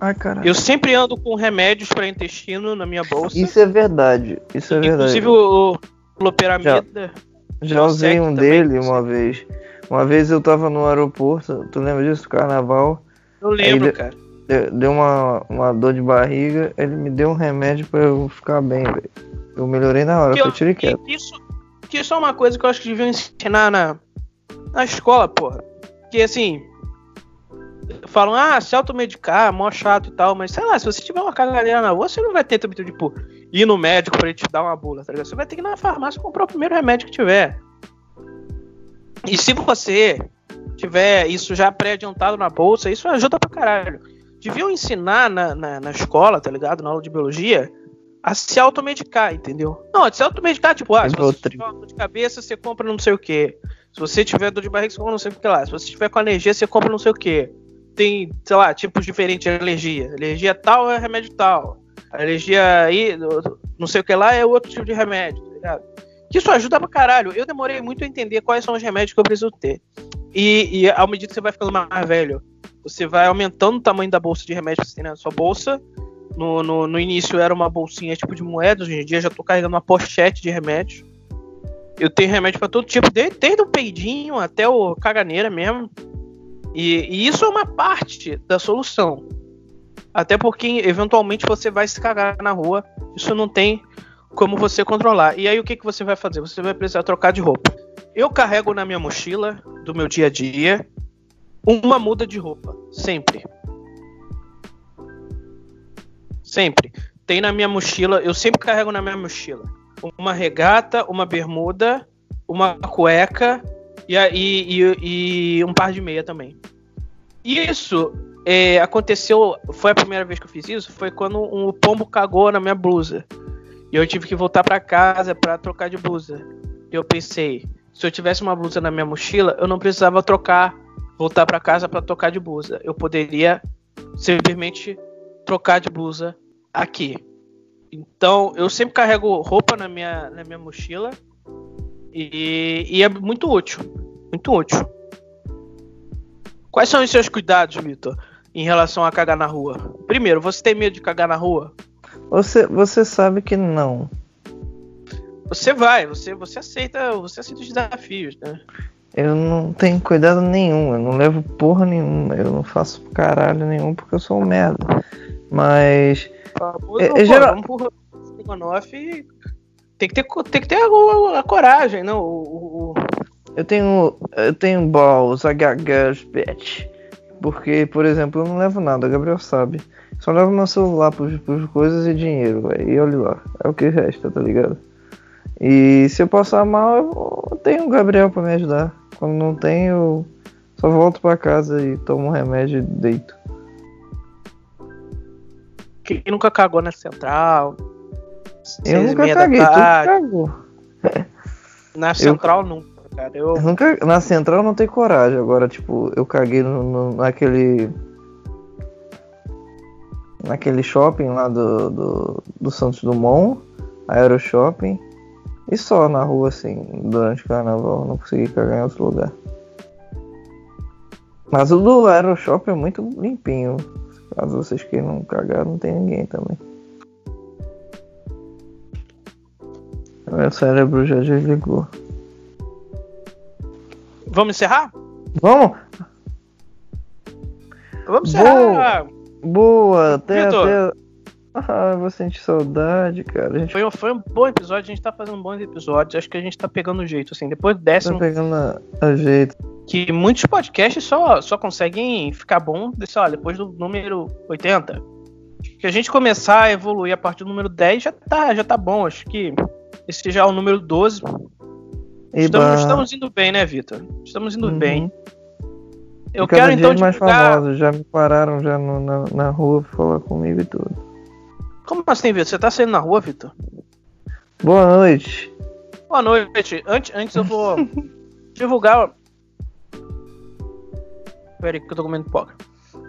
Ai, caralho. Eu sempre ando com remédios para intestino na minha bolsa. Isso é verdade. Isso é verdade. Inclusive o, o loperamida. Já usei um também, dele uma vez. Uma vez eu tava no aeroporto, tu lembra disso? Carnaval. Eu lembro, cara. de- Deu uma, uma dor de barriga, ele me deu um remédio pra eu ficar bem, velho. Eu melhorei na hora, Que eu eu- tirei quieto. que isso, que isso é uma coisa que eu acho que deviam ensinar na, na escola, porra. Que assim. Falam, ah, se automedicar, mó chato e tal, mas sei lá, se você tiver uma cagadeira na rua, você não vai ter também, tipo, ir no médico pra ele te dar uma bula, tá ligado? Você vai ter que ir na farmácia comprar o primeiro remédio que tiver. E se você tiver isso já pré-adiantado na bolsa, isso ajuda pra caralho. Deviam ensinar na, na, na escola, tá ligado? Na aula de biologia, a se automedicar, entendeu? Não, a se automedicar, tipo, ah, se você tiver uma dor de cabeça, você compra não sei o que. Se você tiver dor de barriga, você compra não sei o que lá. Se você tiver com alergia, você compra não sei o que. Tem, sei lá, tipos diferentes de alergia. Alergia tal é remédio tal. Alergia aí, não sei o que lá, é outro tipo de remédio, tá ligado? Isso ajuda pra caralho. Eu demorei muito a entender quais são os remédios que eu preciso ter. E, e ao medida que você vai ficando mais velho, você vai aumentando o tamanho da bolsa de remédio que você tem na sua bolsa. No, no, no início era uma bolsinha tipo de moedas, hoje em dia já tô carregando uma pochete de remédios. Eu tenho remédio pra todo tipo, desde o peidinho até o caganeira mesmo. E, e isso é uma parte da solução. Até porque eventualmente você vai se cagar na rua, isso não tem como você controlar. E aí o que, que você vai fazer? Você vai precisar trocar de roupa. Eu carrego na minha mochila do meu dia a dia uma muda de roupa, sempre. Sempre. Tem na minha mochila, eu sempre carrego na minha mochila uma regata, uma bermuda, uma cueca e, e, e- um par de meia também. Isso é, aconteceu, foi a primeira vez que eu fiz isso, foi quando um pombo cagou na minha blusa. E eu tive que voltar pra casa pra trocar de blusa. E eu pensei, se eu tivesse uma blusa na minha mochila, eu não precisava trocar, voltar pra casa pra trocar de blusa. Eu poderia simplesmente trocar de blusa aqui. Então, eu sempre carrego roupa na minha, na minha mochila. E, e é muito útil. Muito útil. Quais são os seus cuidados, Vitor, em relação a cagar na rua? Primeiro, você tem medo de cagar na rua? Você, você sabe que não. Você vai, você, você aceita, você aceita os desafios, né? Eu não tenho cuidado nenhum, eu não levo porra nenhuma, eu não faço caralho nenhum porque eu sou um merda. Mas. Famoso, É, é pô, geral- vamos tem que ter, tem que ter a, a coragem, não? O, o, Eu tenho. Eu tenho balls, girls, bitch. Porque, por exemplo, eu não levo nada, o Gabriel sabe. Só levo meu celular por, por coisas e dinheiro, velho. E olha lá, é o que resta, tá ligado? E se eu passar mal, eu tenho o Gabriel pra me ajudar. Quando não tenho, eu só volto pra casa e tomo um remédio e deito. Quem nunca cagou na central? Eu nunca caguei, tarde. cagou. [LAUGHS] Na central nunca, cara. Eu, Eu nunca, na central eu não tenho coragem. Agora, tipo, eu caguei no, no- naquele. Naquele shopping lá do, do, do Santos Dumont, Aero Shopping. E só na rua, assim, durante o carnaval. Não consegui cagar em outro lugar. Mas o do Aero Shopping é muito limpinho. Caso vocês queiram cagar, não tem ninguém também. Meu cérebro já desligou. Vamos encerrar? Vamos? Vamos Boa. encerrar. Boa, até, Vitor. até. Ah, eu vou sentir saudade, cara. A gente Foi, um- foi um bom episódio, a gente tá fazendo bons episódios. Acho que a gente tá pegando o jeito, assim. Depois do tá décimo, pegando a, a jeito. que muitos podcasts só, só conseguem ficar bom, sei lá, depois do número 80. Que a gente começar a evoluir a partir do número 10 já tá, já tá bom. Acho que esse já é o número 12. Estamos, estamos indo bem, né, Vitor? Estamos indo Uhum. bem. Eu quero então mais divulgar. famosos. Já me pararam já no- na, na rua pra falar comigo e tudo. Como assim, Vitor? Você tá saindo na rua, Vitor? Boa noite. Boa noite. Antes, antes eu vou [LAUGHS] divulgar. Pera aí que eu tô comendo pipoca.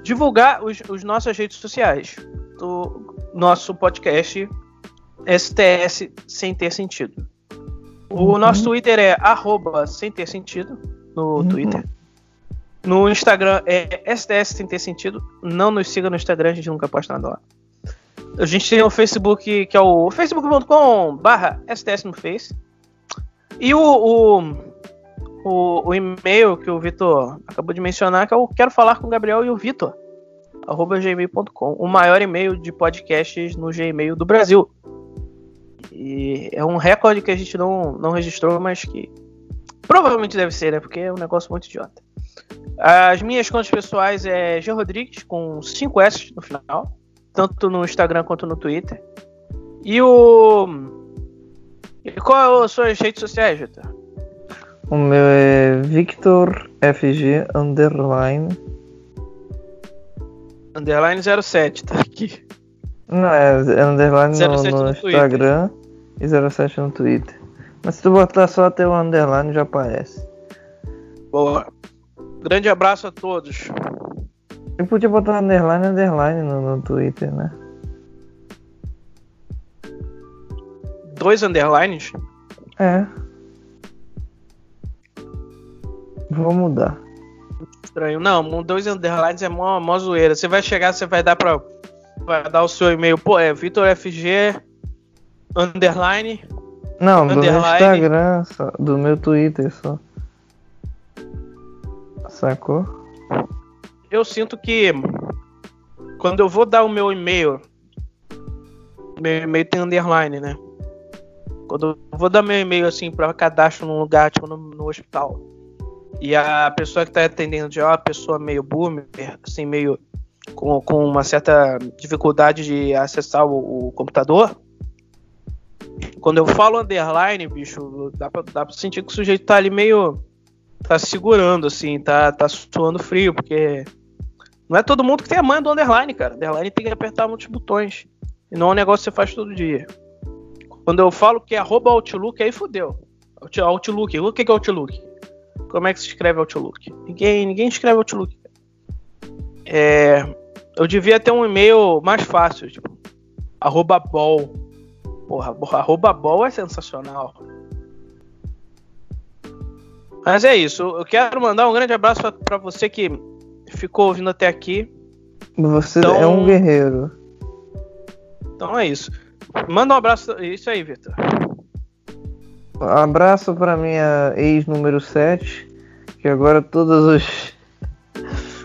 Divulgar os, os nossas redes sociais do nosso podcast STS Sem Ter Sentido. O nosso Twitter é arroba sem ter sentido no Twitter. No Instagram é STS Sem Ter Sentido. Não nos siga no Instagram, a gente nunca posta nada lá. A gente tem o Facebook, que é o facebook.com barra STS no Face. E o, o, o, o e-mail que o Vitor acabou de mencionar, que eu quero falar com o Gabriel e o Vitor. Arroba gmail.com. O maior e-mail de podcasts no Gmail do Brasil. E é um recorde que a gente não, não registrou, mas que provavelmente deve ser, né? Porque é um negócio muito idiota. As minhas contas pessoais é G Rodrigues, com 5 S no final. Tanto no Instagram quanto no Twitter. E o. E qual são as redes sociais, Vitor? O meu é Victor FG Underline. Underline 07, tá aqui. Não, é é underline 07 no, no no. Instagram e 07 no Twitter. Mas se tu botar só até o underline já aparece. Boa. Grande abraço a todos. Eu podia botar underline underline no, no Twitter, né? Dois underlines? É. Vou mudar. Estranho. Não, dois underlines é mó, mó zoeira. Você vai chegar, você vai dar pra. Vai dar o seu e-mail. Pô, é VitorFG underline. Não, do meu Underline. Instagram, só, do meu Twitter só. Sacou? Eu sinto que quando eu vou dar o meu e-mail, meu e-mail tem underline, né? Quando eu vou dar meu e-mail assim para cadastro num lugar, tipo no, no hospital, e a pessoa que tá atendendo já é uma pessoa meio boomer, assim, meio com, com uma certa dificuldade de acessar o, o computador. Quando eu falo underline, bicho, dá pra, dá pra sentir que o sujeito tá ali meio. tá segurando, assim, tá, tá suando frio, porque não é todo mundo que tem a manha do underline, cara. Underline tem que apertar muitos botões. E não é um negócio que você faz todo dia. Quando eu falo que é arroba Outlook, aí fodeu. Out- Outlook, o que é Outlook? Como é que se escreve Outlook? Ninguém, ninguém escreve Outlook. É, eu devia ter um e-mail mais fácil, tipo, arroba bol. Porra, arroba bol é sensacional. Mas é isso. Eu quero mandar um grande abraço pra você que ficou ouvindo até aqui. Você Então- é um guerreiro. Então é isso. Manda um abraço. Isso aí, Vitor. Abraço pra minha ex número 7, que agora todos os,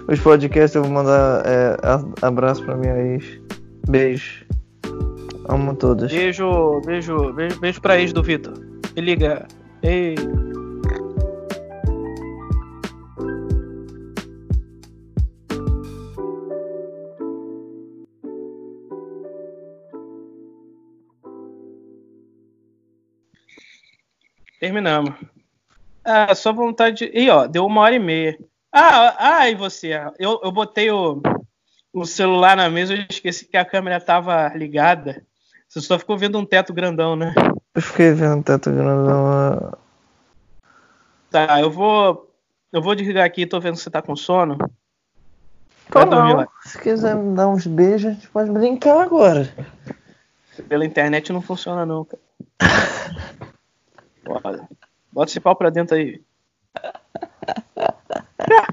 os podcasts eu vou mandar é, abraço pra minha ex. Beijo. Amo todas. Beijo, beijo, beijo, beijo pra ex do Vitor. Me liga. Ei. Terminamos. Ah, só vontade. Ih, ó, deu uma hora e meia. Ah, ah, e você? Eu, eu botei o, o celular na mesa e esqueci que a câmera tava ligada. Você só ficou vendo um teto grandão, né? Eu fiquei vendo teto grandão. ah, Tá, eu vou. Eu vou desligar aqui, tô vendo que você tá com sono. Tô não. Se quiser me dar uns beijos, a gente pode brincar agora. Pela internet não funciona não, cara. [LAUGHS] Bora. Bota esse pau pra dentro aí. [LAUGHS]